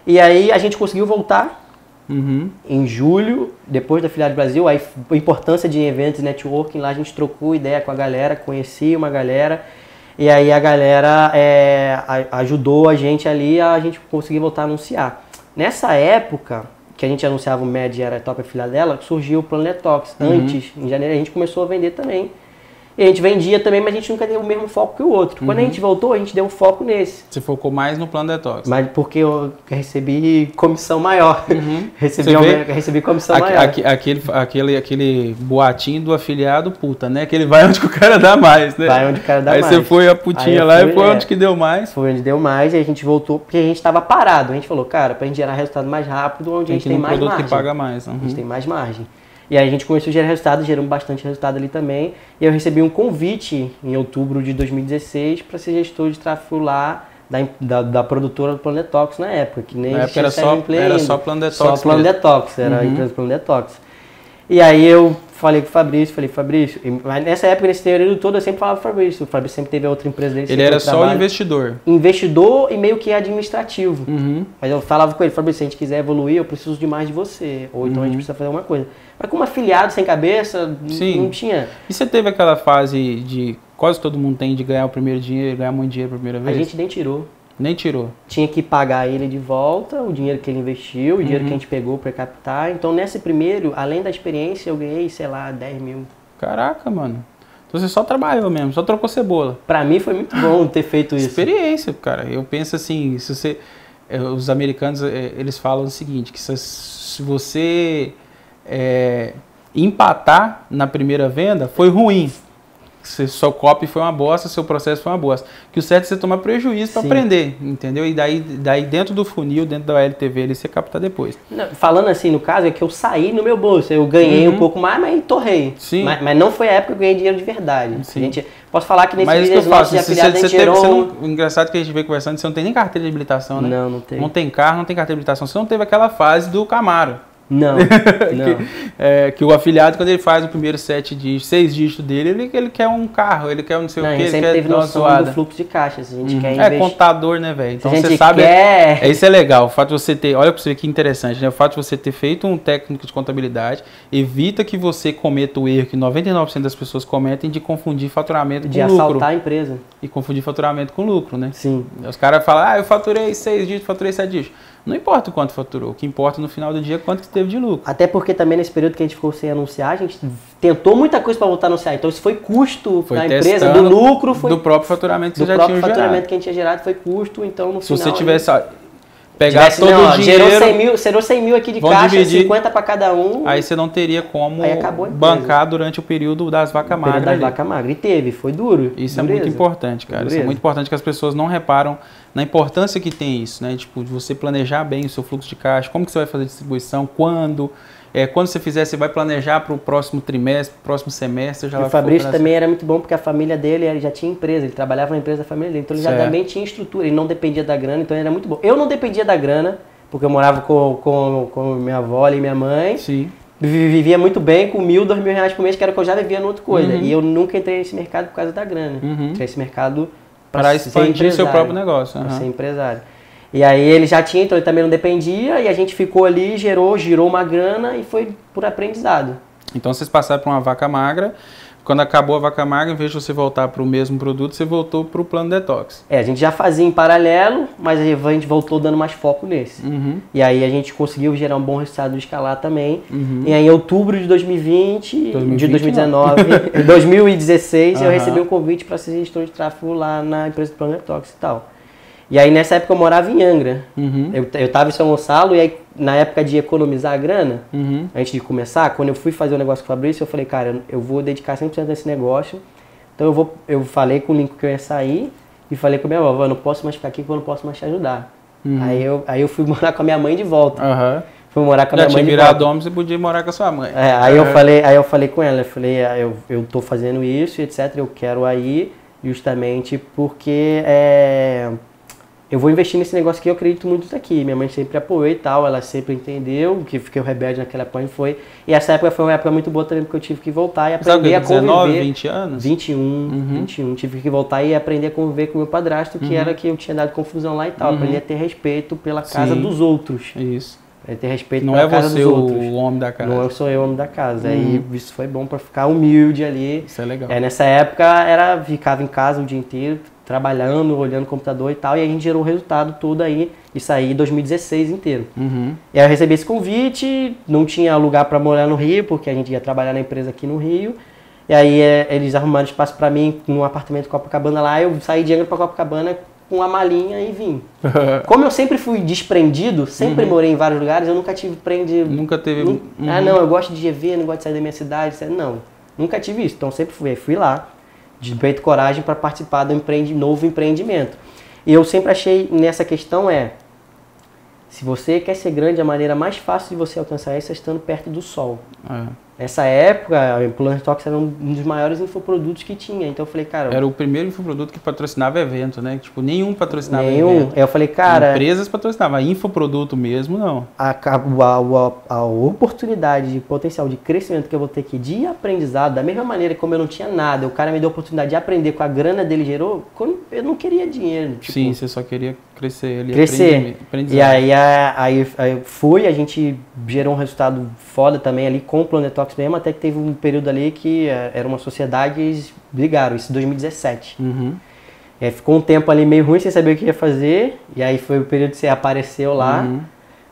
E aí a gente conseguiu voltar Uhum. em julho, depois da Filial do Brasil, aí a importância de eventos e networking, lá a gente trocou ideia com a galera, conheci uma galera, e aí a galera é, ajudou a gente ali a gente conseguir voltar a anunciar. Nessa época, que a gente anunciava o MED e era a top afiliada dela, surgiu o Planetox. Antes, em janeiro, a gente começou a vender também. E a gente vendia também, mas a gente nunca deu o mesmo foco que o outro. Quando a gente voltou, a gente deu um foco nesse. Você focou mais no plano detox. Mas porque eu recebi comissão maior. recebi, Uhum. Aumento- recebi comissão maior. aque- aquele, aquele, aquele boatinho do afiliado puta, né? Que ele vai onde que o cara dá mais, né? Vai onde o cara dá Aí mais. você foi a putinha Aí lá fui, e foi é. onde que deu mais. Foi onde deu mais e a gente voltou porque a gente estava parado. A gente falou, cara, pra gente gerar resultado mais rápido, onde a gente que tem mais margem. que paga mais. A uhum. gente tem mais margem. E aí a gente começou a gerar resultado, geramos bastante resultado ali também. E eu recebi um convite em outubro de 2016 para ser gestor de tráfego lá da, da, da produtora do Plano Detox na época, que nem Na época era só, Play era ainda. só plano detox. Só Plano mesmo. Detox, era a Uhum. empresa Plano Detox. E aí eu falei com o Fabrício, falei, Fabrício, mas nessa época, nesse período todo, eu sempre falava com o Fabrício. O Fabrício sempre teve a outra empresa dele. Ele era só o investidor. investidor e meio que administrativo. Uhum. Mas eu falava com ele, Fabrício, se a gente quiser evoluir, eu preciso de mais de você. Ou então a gente precisa fazer alguma coisa. Mas como afiliado sem cabeça, Sim. não tinha. E você teve aquela fase de quase todo mundo tem de ganhar o primeiro dinheiro, ganhar muito dinheiro pela primeira A vez? gente nem tirou. Nem tirou. Tinha que pagar ele de volta, o dinheiro que ele investiu, o dinheiro Uhum. que a gente pegou para captar. Então, nesse primeiro, além da experiência, eu ganhei, sei lá, 10 mil. Caraca, mano. Então você só trabalhou mesmo, só trocou cebola. Pra mim foi muito bom ter feito isso. Experiência, cara. Eu penso assim, se você. eh, Os americanos, eh, eles falam o seguinte, que se você eh, empatar na primeira venda, foi ruim. Se seu copy foi uma bosta, seu processo foi uma bosta. Que o certo é você tomar prejuízo para aprender, entendeu? E daí, daí dentro do funil, dentro da LTV, ele você capta depois. Não, Falando assim, no caso, é que eu saí no meu bolso. Eu ganhei Uhum. um pouco mais, mas torrei. Sim. Mas, mas não foi a época que eu ganhei dinheiro de verdade. Sim. A gente, posso falar que nesse Mas isso que vídeo eu faço, de você, você teve, gerou... você não, o engraçado que a gente veio conversando, você não tem nem carteira de habilitação, né? Não, não tem. Não tem carro, não tem carteira de habilitação. Você não teve aquela fase do Camaro. Não, não. que, é, que o afiliado, quando ele faz o primeiro sete dígitos, seis dígitos dele, ele, ele quer um carro, ele quer um não sei Não, o que, gente ele sempre quer teve noção zoada. do fluxo de caixa. Se a gente Uhum. quer É investir... contador, né, velho? Então você sabe. quer... É, isso é legal, o fato de você ter, olha pra você ver que interessante, né? O fato de você ter feito um técnico de contabilidade evita que você cometa o erro que 99% das pessoas cometem de confundir faturamento De com lucro. assaltar a empresa. E confundir faturamento com lucro, né? Sim. Os caras falam, ah, eu faturei seis dígitos, faturei sete dígitos. Não importa o quanto faturou, o que importa no final do dia é quanto que teve de lucro. Até porque também nesse período que a gente ficou sem anunciar, a gente tentou muita coisa para voltar a anunciar. Então isso foi custo Foi da empresa, do lucro, foi do próprio faturamento que do você já próprio tinha faturamento gerado. que a gente tinha gerado, foi custo. Então no Se final... você tivesse ó, pegar todo não, o dinheiro, Gerou 100 mil, gerou 100 mil aqui de caixa, dividir. 50 para cada um. aí você não teria como bancar durante o período das vacas magras. da ali. vaca magra. E teve, foi duro. Isso é dureza. muito importante, cara. Isso é Dureza. muito importante que as pessoas não reparam na importância que tem isso, né? Tipo, de você planejar bem o seu fluxo de caixa, como que você vai fazer a distribuição, quando. É, quando você fizer, você vai planejar para o próximo trimestre, pro próximo semestre. Já o Fabrício também era muito bom porque a família dele ele já tinha empresa, ele trabalhava na empresa da família dele, então ele já Certo. também tinha estrutura, ele não dependia da grana, então ele era muito bom. Eu não dependia da grana, porque eu morava com, com, com minha avó e minha mãe, Sim. vi- vivia muito bem com mil, dois mil reais por mês, que era o que eu já vivia em outra coisa. Uhum. E eu nunca entrei nesse mercado por causa da grana. Uhum. Entrei nesse mercado Para expandir seu próprio negócio. pra aham. ser empresário. E aí ele já tinha, então ele também não dependia, e a gente ficou ali, gerou, girou uma grana e foi por aprendizado. Então vocês passaram para uma vaca magra. Quando acabou a vaca magra, em vez de você voltar para o mesmo produto, você voltou para o plano detox. É, a gente já fazia em paralelo, mas a gente voltou dando mais foco nesse. Uhum. E aí a gente conseguiu gerar um bom resultado de escalar também. Uhum. E aí em outubro de 2020, 2020 de 2019, em 2016, eu Aham. recebi um convite para ser gestor de tráfego lá na empresa do Plano Detox e tal. E aí nessa época eu morava em Angra. Uhum. Eu, eu tava em São Gonçalo e aí na época de economizar a grana, Uhum. antes de começar, quando eu fui fazer o negócio com o Fabrício, eu falei, cara, eu- vou dedicar 100% desse negócio. Então eu vou, eu falei com o Lincoln que eu ia sair e falei com a minha avó, eu não posso mais ficar aqui porque eu não posso mais te ajudar. Uhum. Aí, eu, aí eu fui morar com a minha mãe de volta. Fui morar com a Já minha tinha mãe de virado volta. homem, você podia morar com a sua mãe. É, aí, eu Aham. falei, aí eu falei com ela, eu falei, ah, eu, eu tô fazendo isso, etc. Eu quero aí justamente porque é, eu vou investir nesse negócio que eu acredito muito aqui. Minha mãe sempre apoiou e tal, ela sempre entendeu que fiquei rebelde naquela época e foi. E essa época foi uma época muito boa também porque eu tive que voltar e Sabe aprender que? a 19, conviver. 20 anos? 21, Uhum. 21. Tive que voltar e aprender a conviver com o meu padrasto, que era que eu tinha dado confusão lá e tal. Uhum. Aprendi a ter respeito pela casa Sim. dos outros. Isso. A ter respeito Não pela é casa você dos o, homem da casa. Não eu sou eu o homem da casa. Aí Uhum. isso foi bom pra ficar humilde ali. Isso é legal. É, nessa época era ficava em casa o dia inteiro, trabalhando, olhando o computador e tal, e a gente gerou o resultado todo aí, isso aí em 2016 inteiro. Uhum. E aí eu recebi esse convite, não tinha lugar para morar no Rio, porque a gente ia trabalhar na empresa aqui no Rio. E aí é, eles arrumaram espaço para mim num apartamento Copacabana lá, eu saí de Angra para Copacabana com a malinha e vim. Como eu sempre fui desprendido, sempre Uhum. morei em vários lugares, eu nunca tive prende Nunca teve. Nun- Uhum. Ah, não, eu gosto de GV, não gosto de sair da minha cidade. Não, nunca tive isso. Então sempre fui, fui lá, de peito coragem para participar do empreende, novo empreendimento. E eu sempre achei nessa questão é, se você quer ser grande, a maneira mais fácil de você alcançar isso é estando perto do sol. É. Nessa época, a Planet Talks era um dos maiores infoprodutos que tinha. Então eu falei, cara. Era o primeiro infoproduto que patrocinava evento, né? Tipo, nenhum patrocinava nenhum. evento. Eu falei, cara. Empresas patrocinavam, infoproduto mesmo, não. A, a, a, a, oportunidade de potencial de crescimento que eu vou ter aqui de aprendizado, da mesma maneira como eu não tinha nada, o cara me deu a oportunidade de aprender com a grana dele gerou, eu não queria dinheiro. Tipo, Sim, você só queria crescer ele. Crescer. E aí, aí, aí foi, a gente gerou um resultado foda também ali com o Planet Talks mesmo, até que teve um período ali que eh, era uma sociedade e eles brigaram, isso em 2017. Uhum. E ficou um tempo ali meio ruim sem saber o que ia fazer, e aí foi o período que você apareceu lá, uhum.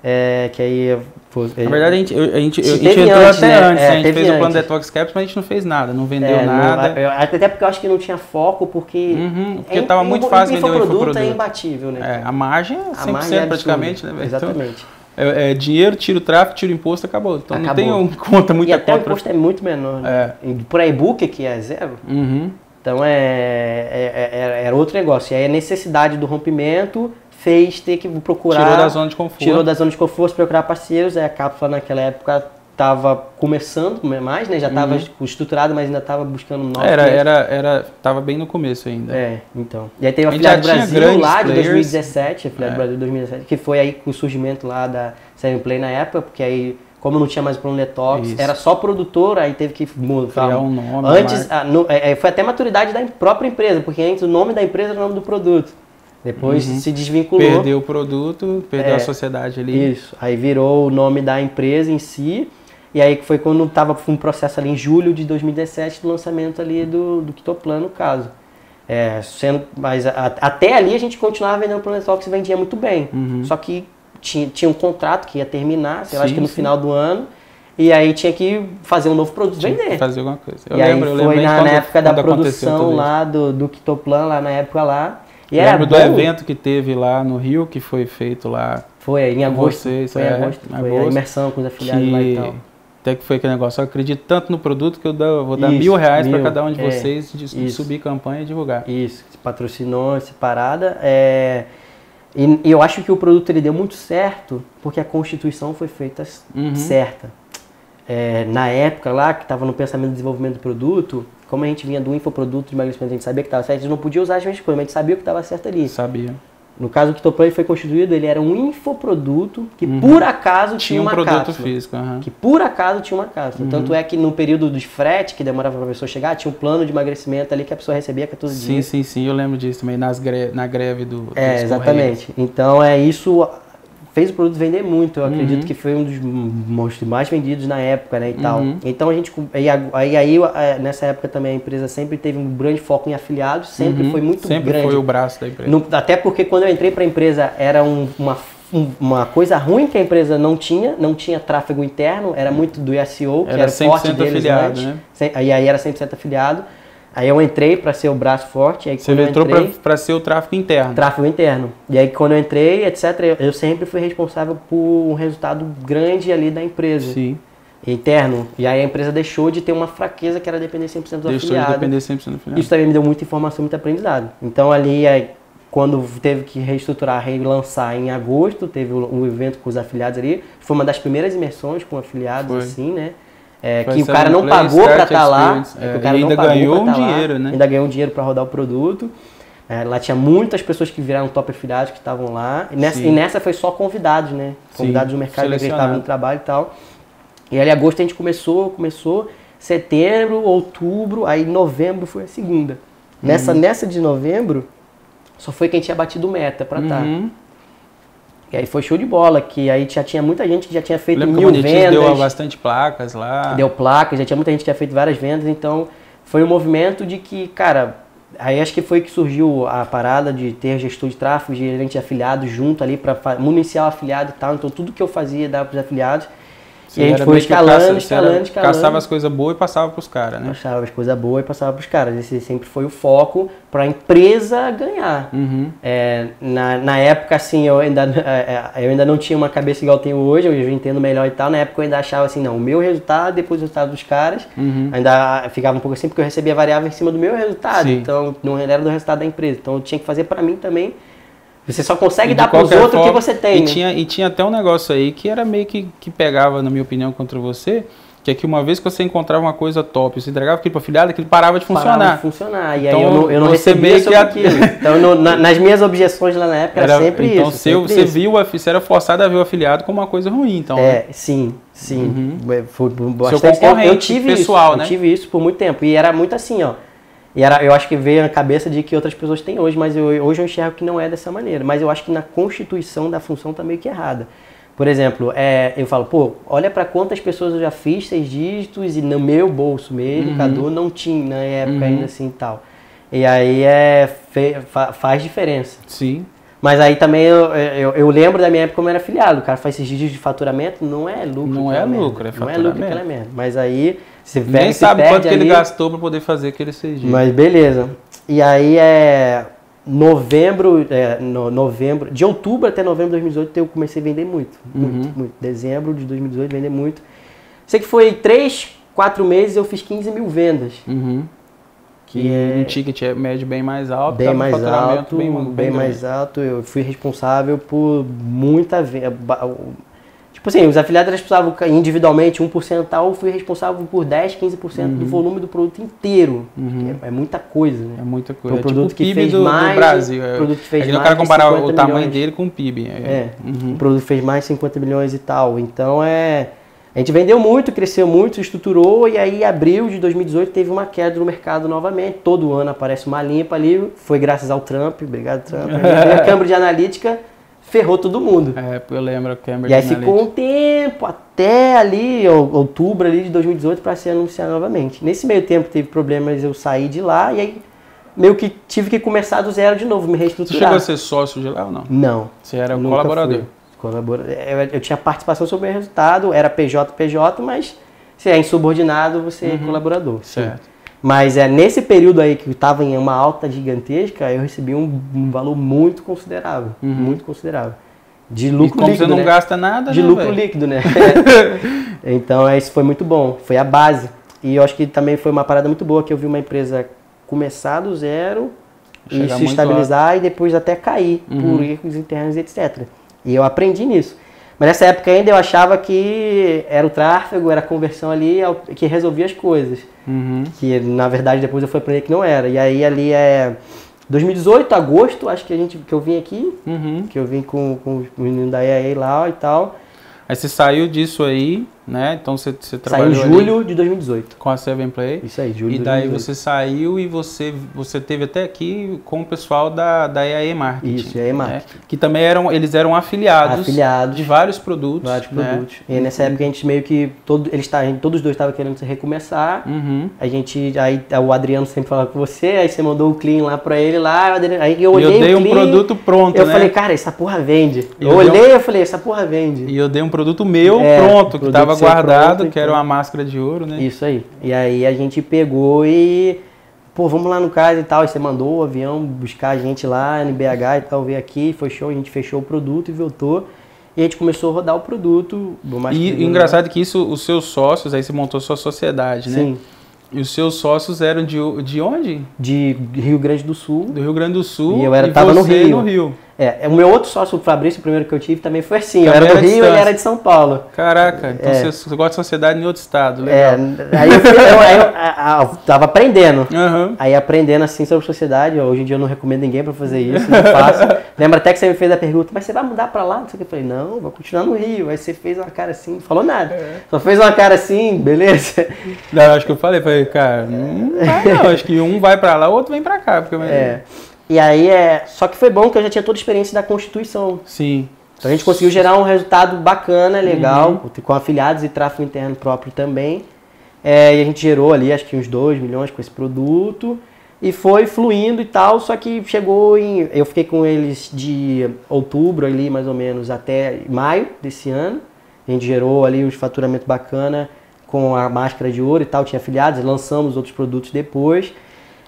é, que aí... Pô, Na verdade, a gente, a gente, a gente entrou antes, até né? antes, é, a gente fez antes. o plano Detox Caps, mas a gente não fez nada, não vendeu é, nada. Não, até porque eu acho que não tinha foco, porque... Uhum, porque estava é, muito fácil vender o infoproduto. é imbatível, né? É, a margem é 100% a margem é praticamente, né? Exatamente. Então, é, é, dinheiro, tira o tráfego, tira o imposto, acabou. Então acabou. não tem um, conta muita E até o imposto é muito menor. Né? É. Por e-book que é zero. Uhum. Então é, é, é, era outro negócio. E aí a necessidade do rompimento fez ter que procurar. Tirou da zona de conforto. Tirou da zona de conforto, procurar parceiros. Aí a cápsula naquela época estava começando mais, né? Já estava uhum. estruturado, mas ainda estava buscando novos. Era, era, era, tava bem no começo ainda. É, então. E aí teve a Afiliado Brasil lá de 2017, a Afiliado é. Brasil 2017, que foi aí com o surgimento lá da Seven Play na época, porque aí como não tinha mais o plano detox, Isso. era só produtor, aí teve que mudar. Um nome. Antes, a, no, é, é, foi até maturidade da própria empresa, porque antes o nome da empresa era o nome do produto. Depois uhum. se desvinculou. Perdeu o produto, perdeu é, a sociedade ali. Isso. Aí virou o nome da empresa em si. E aí foi quando estava um processo ali em julho de 2017 do lançamento ali do, do Quitoplan, no caso. É, sendo, mas a, até ali a gente continuava vendendo Planet Talks e vendia muito bem. Uhum. Só que tinha, tinha um contrato que ia terminar, sei lá, acho que no sim. final do ano. E aí tinha que fazer um novo produto tinha vender. Fazer alguma coisa. Eu e lembro, aí foi eu na, na, época da produção lá do, do Quitoplan, lá na época lá. E eu lembro do evento que teve lá no Rio, que foi feito lá. Foi em agosto. Vocês, foi em é, agosto. Foi a imersão com os afiliados que... lá e tal até que foi aquele negócio, eu acredito tanto no produto que eu vou dar isso, mil reais para cada um de é, vocês de, subir campanha e divulgar. Isso, se patrocinou essa parada. É, e, e, eu acho que o produto ele deu muito certo porque a constituição foi feita uhum. certa. É, na época lá, que estava no pensamento de desenvolvimento do produto, como a gente vinha do infoproduto de emagrecimento, a gente sabia que estava certo, a gente não podia usar as mesmas coisas, mas a gente sabia o que estava certo ali. Sabia. No caso que o Toplay foi constituído, ele era um infoproduto que uhum. por acaso tinha, tinha um uma produto cápsula. físico, uhum. Que por acaso tinha uma cápsula. Uhum. Tanto é que no período dos frete, que demorava para a pessoa chegar, tinha um plano de emagrecimento ali que a pessoa recebia 14 sim, dias. Sim, sim, sim, eu lembro disso também, nas na greve do. É, exatamente. Então é isso fez o produto vender muito. Eu uhum. acredito que foi um dos monstros mais vendidos na época, né, e tal. Uhum. Então a gente aí, aí, aí, nessa época também a empresa sempre teve um grande foco em afiliados, sempre uhum. foi muito sempre grande. Sempre foi o braço da empresa. No, até porque quando eu entrei para a empresa era um, uma uma coisa ruim que a empresa não tinha, não tinha tráfego interno, era muito do SEO, que era, era forte deles afiliado, Né? Aí, aí era 100% afiliado. Aí eu entrei para ser o braço forte. Aí Você entrou para ser o tráfego interno. Tráfego interno. E aí quando eu entrei, etc., eu sempre fui responsável por um resultado grande ali da empresa. Sim. Interno. E aí a empresa deixou de ter uma fraqueza que era depender 100% do deixou afiliado. Deixou de depender 100% do afiliado. Isso também me deu muita informação, muito aprendizado. Então ali, aí, quando teve que reestruturar, relançar em agosto, teve o, o evento com os afiliados ali. Foi uma das primeiras imersões com afiliados, Foi. assim, né? É, que o cara não pagou para estar tá lá. É, que o cara ainda não ganhou um tá dinheiro, lá, né? Ainda ganhou um dinheiro para rodar o produto. É, lá tinha muitas pessoas que viraram top afiliados que estavam lá. E nessa, e nessa, foi só convidados, né? Convidados Sim, do mercado que acreditavam no trabalho e tal. E aí, agosto a gente começou, começou, setembro, outubro, aí novembro foi a segunda. Nessa, uhum. nessa de novembro, só foi quem tinha batido meta para estar. Tá. E aí foi show de bola, que aí já tinha muita gente que já tinha feito mil que vendas. deu bastante placas lá. Deu placas, já tinha muita gente que tinha feito várias vendas, então foi um movimento de que, cara, aí acho que foi que surgiu a parada de ter gestor de tráfego, gerente de afiliados junto ali para municiar o afiliado e tal, então tudo que eu fazia dava para os afiliados. Sim, e a gente foi escalando, caça, escalando, escalando. Caçava as coisas boas e passava para os caras, né? Caçava as coisas boas e passava para os caras. Esse sempre foi o foco para a empresa ganhar. Uhum. É, na, na época, assim, eu ainda, é, é, eu ainda não tinha uma cabeça igual eu tenho hoje, eu entendo melhor e tal. Na época eu ainda achava assim, não, o meu resultado, depois do resultado dos caras, uhum. ainda ficava um pouco assim, porque eu recebia variável em cima do meu resultado. Sim. Então, não era do resultado da empresa. Então, eu tinha que fazer para mim também você só consegue dar para os outros o que você tem. E, né? tinha, e tinha até um negócio aí que era meio que, que pegava, na minha opinião, contra você, que é que uma vez que você encontrava uma coisa top, você entregava aquilo para afiliado, aquilo parava de funcionar. Parava de funcionar. E Então, aí eu não, eu não você recebia sobre a- aquilo. Então, no- na- nas minhas objeções lá na época era, sempre então, isso. se sempre você isso. viu, você era forçado a ver o afiliado como uma coisa ruim, então. né? É, sim, sim. É, Foi bastante tempo. concorrente eu tive pessoal, isso, né? Eu tive isso por muito tempo. E era muito assim, ó. E era, eu acho que veio na cabeça de que outras pessoas têm hoje, mas eu, hoje eu enxergo que não é dessa maneira. Mas eu acho que na constituição da função tá meio que errada. Por exemplo, é, eu falo, pô, olha para quantas pessoas eu já fiz seis dígitos e no meu bolso mesmo, Uhum. Cadu não tinha na época ainda assim e tal. E aí é, faz diferença. Sim. Mas aí também eu, eu, eu lembro da minha época como eu era filiado. O cara faz esses dígitos de faturamento, não é lucro. Não é merda. lucro, é Não é lucro faturamento. aquela merda. Mas aí você Ninguém pega, se sabe perde quanto que ele ali, gastou para poder fazer aquele CG. Mas beleza. E aí é novembro, é, no- novembro, de outubro até novembro de 2018 eu comecei a vender muito, muito, Uhum. muito. Dezembro de 2018 vender muito. Sei que foi três, quatro meses eu fiz 15 mil vendas. Uhum. Que é um ticket é médio bem mais alto, bem mais alto, bem, bem, bem mais alto. Eu fui responsável por muita venda. Tipo assim, os afiliados precisavam individualmente 1% tal, eu fui responsável por 10, 15% do volume do produto inteiro. Uhum. que É, é muita coisa, né? É muita É coisa. um É produto tipo o que PIB fez do, do mais, Brasil. É, produto que fez é que não mais quero comparar o 50 tamanho milhões. dele com o PIB. É, Uhum. o produto fez mais de 50 milhões e tal. Então é. A gente vendeu muito, cresceu muito, estruturou e aí abril de 2018 teve uma queda no mercado novamente. Todo ano aparece uma limpa ali. Foi graças ao Trump, obrigado Trump. A Câmara de Analítica ferrou todo mundo. É, eu lembro a Cambridge E aí Analytica. ficou um tempo até ali, ou- outubro ali de 2018 para se anunciar novamente. Nesse meio tempo teve problemas, eu saí de lá e aí meio que tive que começar do zero de novo, me Você reestruturar. chegou a ser sócio de lá ou não? Não. Você era Nunca colaborador. fui. Colabora- Eu, eu tinha participação sobre o resultado, era PJ, PJ, mas se é insubordinado, você é colaborador. sim. Mas é nesse período aí que estava em uma alta gigantesca, eu recebi um, um valor muito considerável. Muito considerável. De E lucro como líquido, você não né? gasta nada, De né, lucro velho? líquido, né? então é, isso foi muito bom, foi a base. E eu acho que também foi uma parada muito boa que eu vi uma empresa começar do zero e Chegar se muito estabilizar e depois até cair por Uhum. erros internos e etc. E eu aprendi nisso. Mas nessa época ainda eu achava que era o tráfego, era a conversão ali ao- que resolvia as coisas. Uhum. Que na verdade depois eu fui aprender que não era. E aí ali é 2018, agosto, acho que a gente que eu vim aqui, Uhum. que eu vim com, com os meninos da EA lá e tal. Aí você saiu disso aí, né? Então você, você Saiu em trabalhou julho de 2018. com a Seven Play. Isso aí, julho E daí 2018. você saiu e você, você teve até aqui com o pessoal da, da EAE Marketing. Isso, EAE né? Marketing. Que também eram, eles eram afiliados, Afiliados. de vários produtos. Vários né? produtos. E aí, nessa época a gente meio que. Todo, eles tá, gente- todos os dois estavam querendo se recomeçar. Uhum. A gente. Aí o Adriano sempre falava com você, aí você mandou o clean lá pra ele lá. Adriano- Aí eu E eu olhei dei um clean, produto pronto, Eu né? falei, cara, essa porra vende. Eu, eu olhei eu falei, essa porra vende. E eu dei um produto meu É, pronto, que produto estava seu guardado, pronto, que era então. uma máscara de ouro, né? Isso aí. E aí a gente pegou e. Pô, vamos lá no caso e tal. E você mandou o avião buscar a gente lá no BH e tal, veio aqui, foi show, a gente fechou o produto e voltou. E a gente começou a rodar o produto. mais E engraçado que isso, os seus sócios, aí você montou sua sociedade, né? Sim. E os seus sócios eram de, de onde? De Rio Grande do Sul. Do Rio Grande do Sul. E eu era- tava no Rio. no Rio. É, o meu outro sócio, o Fabrício, o primeiro que eu tive, também foi assim. Eu Também era do Rio, distância. ele era de São Paulo. Caraca, então É. você, gosta de sociedade em outro estado, É, legal. aí eu, fui- eu- aí eu- a- eu tava aprendendo. Aham. Aí aprendendo assim sobre sociedade, hoje em dia eu não recomendo ninguém pra fazer isso, não faço. Lembra até que você me fez a pergunta, mas você vai mudar pra lá? Não sei o que. Eu falei, não, vou continuar no Rio. Aí você fez uma cara assim, não falou nada. É. Só fez uma cara assim, beleza? Não, acho que eu falei, falei, cara, não vai não, acho que um vai pra lá, o outro vem pra cá. Porque, É. E aí é. Só que foi bom que eu já tinha toda a experiência da Constituição. Sim. Então a gente conseguiu gerar um resultado bacana, legal, Uhum. com afiliados e tráfego interno próprio também. É, e a gente gerou ali acho que uns 2 milhões com esse produto. E foi fluindo e tal, só que chegou em. Eu fiquei com eles de outubro ali, mais ou menos, até maio desse ano. A gente gerou ali os faturamento bacana com a máscara de ouro e tal, tinha afiliados, lançamos outros produtos depois.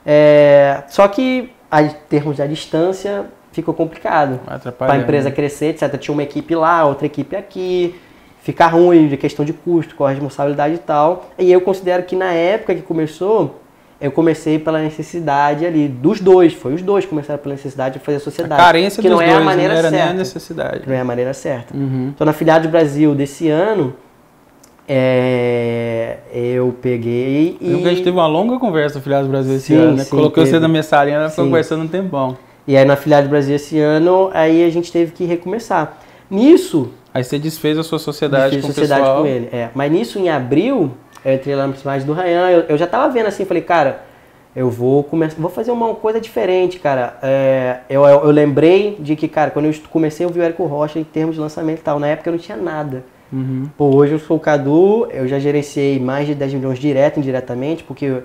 É, só que, a- em termos da distância, ficou complicado para a empresa crescer, etc. Tinha uma equipe lá, outra equipe aqui, ficar ruim de questão de custo, com a responsabilidade e tal. E eu considero que na época que começou, eu comecei pela necessidade ali dos dois, foi os dois que começaram pela necessidade de fazer a A sociedade. carência que dos não é dois, a maneira não era nem a certa. necessidade. Não é a maneira certa. Uhum. Então na Filiados Brasil desse ano, É, eu peguei e. Eu a gente teve uma longa conversa Filiado do Brasil esse Sim, ano, né? sim, Coloquei você teve. na minha salinha, ela ficou conversando um tempão. E aí na filial do Brasil esse ano, aí a gente teve que recomeçar. Nisso, Aí você desfez a sua sociedade com o sociedade pessoal. com ele. É. Mas nisso, em abril, eu entrei lá no personagem do Rayan, eu, eu já tava vendo assim, falei, cara, eu vou começar, vou fazer uma coisa diferente, cara. É, eu, eu, eu lembrei de que, cara, quando eu comecei a ouvir o Érico Rocha em termos de lançamento e tal, na época eu não tinha nada. Uhum. Pô, hoje eu sou o Cadu, eu já gerenciei mais de 10 milhões direto e indiretamente, porque eu,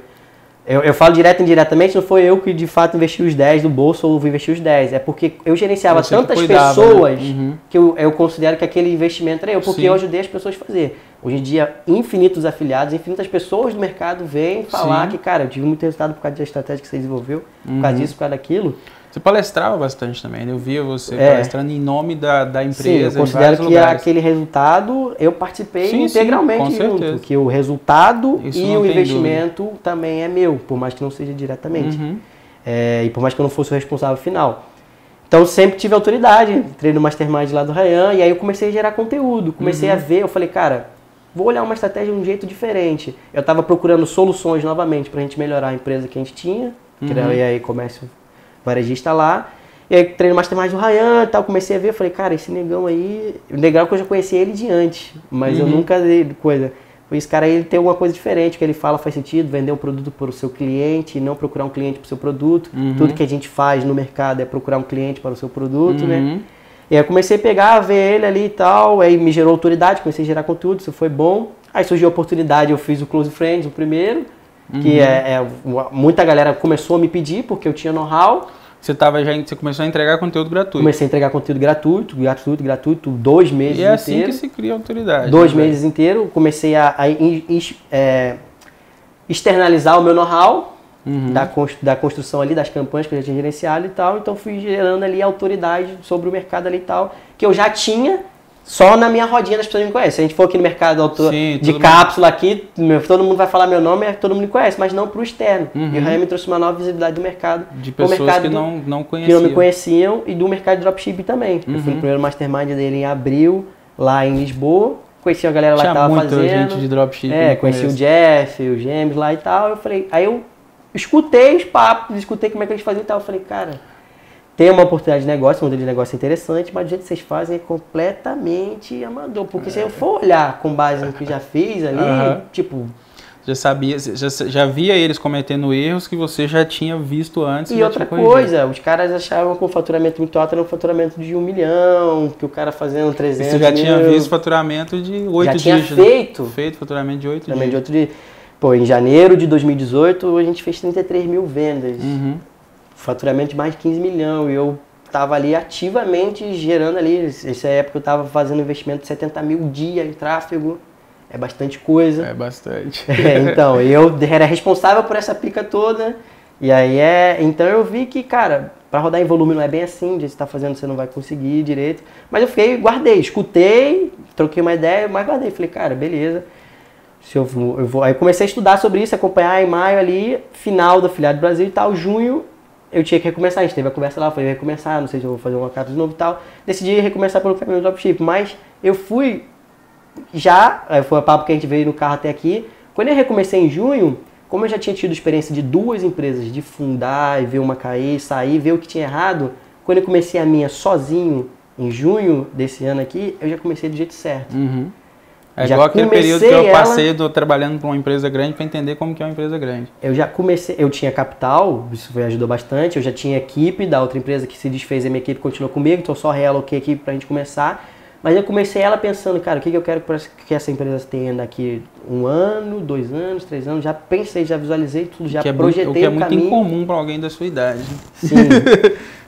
eu, eu falo direto e indiretamente, não foi eu que de fato investi os 10 do bolso ou investi os 10, é porque eu gerenciava que tantas cuidava, pessoas né? Uhum. que eu, eu considero que aquele investimento era eu, porque Sim. eu ajudei as pessoas a fazer. Hoje em dia, infinitos afiliados, infinitas pessoas do mercado vêm falar Sim. que, cara, eu tive muito resultado por causa da estratégia que você desenvolveu, por Uhum. causa disso, por causa daquilo. Você palestrava bastante também, né? Eu via você É. palestrando em nome da, da Sim, empresa eu em considero que lugares. aquele resultado eu participei Sim, sim, integralmente com junto. certeza. Que o resultado Isso e o investimento também é meu, por mais que não seja diretamente. Uhum. É, e por mais que eu não fosse o responsável final. Então sempre tive autoridade, entrei no Mastermind lá do Rayan e aí eu comecei a gerar conteúdo, comecei Uhum. a ver, eu falei, cara, vou olhar uma estratégia de um jeito diferente. Eu estava procurando soluções novamente para a gente melhorar a empresa que a gente tinha, que era Uhum. eu aí comércio varejista lá. E aí entrei no Mastermind do Rayan e tal, comecei a ver, eu falei, cara, esse negão aí, o legal é que eu já conhecia ele de antes, mas eu Uhum. nunca dei coisa. Esse cara ele tem alguma coisa diferente, que ele fala faz sentido, vender um produto para o seu cliente e não procurar um cliente para o seu produto. Uhum. Tudo que a gente faz no mercado é procurar um cliente para o seu produto, né? Uhum. E aí eu comecei a pegar, ver ele ali e tal, aí me gerou autoridade, comecei a gerar conteúdo, isso foi bom. Aí surgiu a oportunidade, eu fiz o Close Friends, o primeiro, que Uhum. é, é- muita galera começou a me pedir porque eu tinha know-how. Você, tava já, você começou a entregar conteúdo gratuito. Comecei a entregar conteúdo gratuito, gratuito, gratuito, dois meses E é assim inteiros. que se cria autoridade. dois né, meses inteiro, comecei a, a in- is- é, externalizar o meu know-how Uhum. da, da construção ali, das campanhas que eu já tinha gerenciado e tal, então fui gerando ali autoridade sobre o mercado ali e tal, que eu já tinha só na minha rodinha das pessoas me conhecem. Se a gente for aqui no mercado auto- Sim, de cápsula aqui, meu- todo mundo vai falar meu nome, é, todo mundo me conhece, mas não para o externo. Uhum. E o Raia me trouxe uma nova visibilidade do mercado, De pessoas mercado que do- não, não que conheciam. não me conheciam, e do mercado de dropshipping também. Eu fui Uhum. no primeiro mastermind dele em abril, lá em Lisboa, conheci a galera lá Tinha que tava muita fazendo. gente de dropshipping. É, conheci o. Jeff, o James lá e tal. Eu falei, aí eu escutei os papos, escutei como é que eles faziam e tal. Eu falei, cara, tem uma oportunidade de negócio, um modelo de negócio interessante, mas do jeito que vocês fazem é completamente amador. Porque se eu for olhar com base no que já fiz ali, Aham. tipo, Já sabia, já, já via eles cometendo erros que você já tinha visto antes. E já outra tinha coisa, os caras achavam que o faturamento muito alto era um faturamento de um milhão, que o cara fazendo E 300 você já tinha mil, visto faturamento de oito já tinha dígitos. né? feito Feito faturamento de oito também de dígitos. outro dia. Pô, em janeiro de 2018 a gente fez 33 mil vendas, Uhum. Faturamento de mais de 15 milhões, e eu tava ali ativamente gerando ali, essa época eu tava fazendo investimento de 70 mil dia em tráfego, é bastante coisa. É bastante. É, então, eu era responsável por essa pica toda. E aí é. Então eu vi que, cara, pra rodar em volume não é bem assim, de você tá fazendo, você não vai conseguir direito. Mas eu fiquei, guardei, escutei, troquei uma ideia, mas guardei. Falei, cara, beleza. Se eu, eu vou. Aí comecei a estudar sobre isso, acompanhar em maio ali, final do Filiado do Brasil e tal, junho. Eu tinha que recomeçar, a gente teve a conversa lá, falei, recomeçar, não sei se eu vou fazer uma capa de novo e tal. Decidi recomeçar pelo caminho do dropship, mas eu fui já, aí foi o papo que a gente veio no carro até aqui. Quando eu recomecei em junho, como eu já tinha tido experiência de duas empresas, de fundar e ver uma cair, sair, ver o que tinha errado, quando eu comecei a minha sozinho, em junho desse ano aqui, eu já comecei do jeito certo. Uhum. É Já igual aquele período que eu comecei ela- passei do, trabalhando para uma empresa grande para entender como que é uma empresa grande. Eu já comecei, eu tinha capital, isso me ajudou bastante, eu já tinha equipe da outra empresa que se desfez, a minha equipe continuou comigo, então eu só realoquei a equipe pra gente começar. Mas eu comecei ela pensando, cara, o que que eu quero que essa empresa tenha daqui um ano, dois anos, três anos, já pensei, já visualizei tudo, já que é projetei o que é muito caminho. incomum para alguém da sua idade. Sim.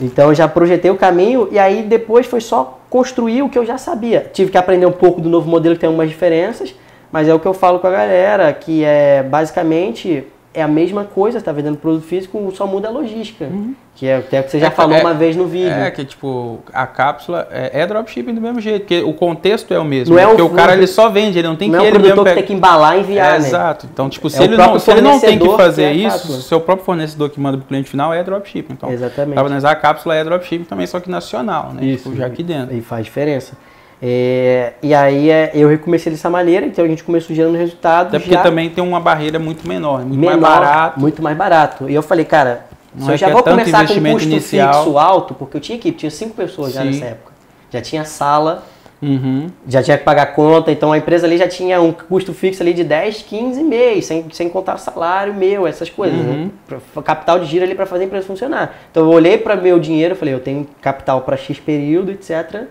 Então eu já projetei o caminho e aí depois foi só construir o que eu já sabia. Tive que aprender um pouco do novo modelo que tem algumas diferenças, mas é o que eu falo com a galera, que é basicamente é a mesma coisa, tá vendendo produto físico, só muda a logística. Que é o que você já É, falou é- uma vez no vídeo. É, que tipo, a cápsula é, é dropshipping do mesmo jeito, porque o contexto é o mesmo. Não é porque o- o cara ele só vende, ele não tem não que é o ele mesmo que pega- tem que embalar e enviar, É, né? Exato. Então, tipo, se É o ele, não, se ele não tem que que fazer é a isso, seu próprio fornecedor que manda pro cliente final é dropshipping. Então, Exatamente. para analisar a cápsula é dropshipping também, só que nacional, né? Isso. Tipo, já aqui dentro. E faz diferença. É, e aí é, eu recomecei dessa maneira, então a gente começou gerando resultado. Até porque já também tem uma barreira muito menor, muito menor, mais barato. Muito mais barato. E eu falei, cara, Não se é eu já que é vou tanto começar com um custo inicial. fixo alto, porque eu tinha equipe, tinha cinco pessoas já Sim. nessa época. Já tinha sala, Uhum. já tinha que pagar conta, então a empresa ali já tinha um custo fixo ali de 10, 15 mês, sem, sem contar o salário meu, essas coisas, Uhum. né? Capital de giro ali para fazer a empresa funcionar. Então eu olhei para meu dinheiro, falei, eu tenho capital para X período, etc.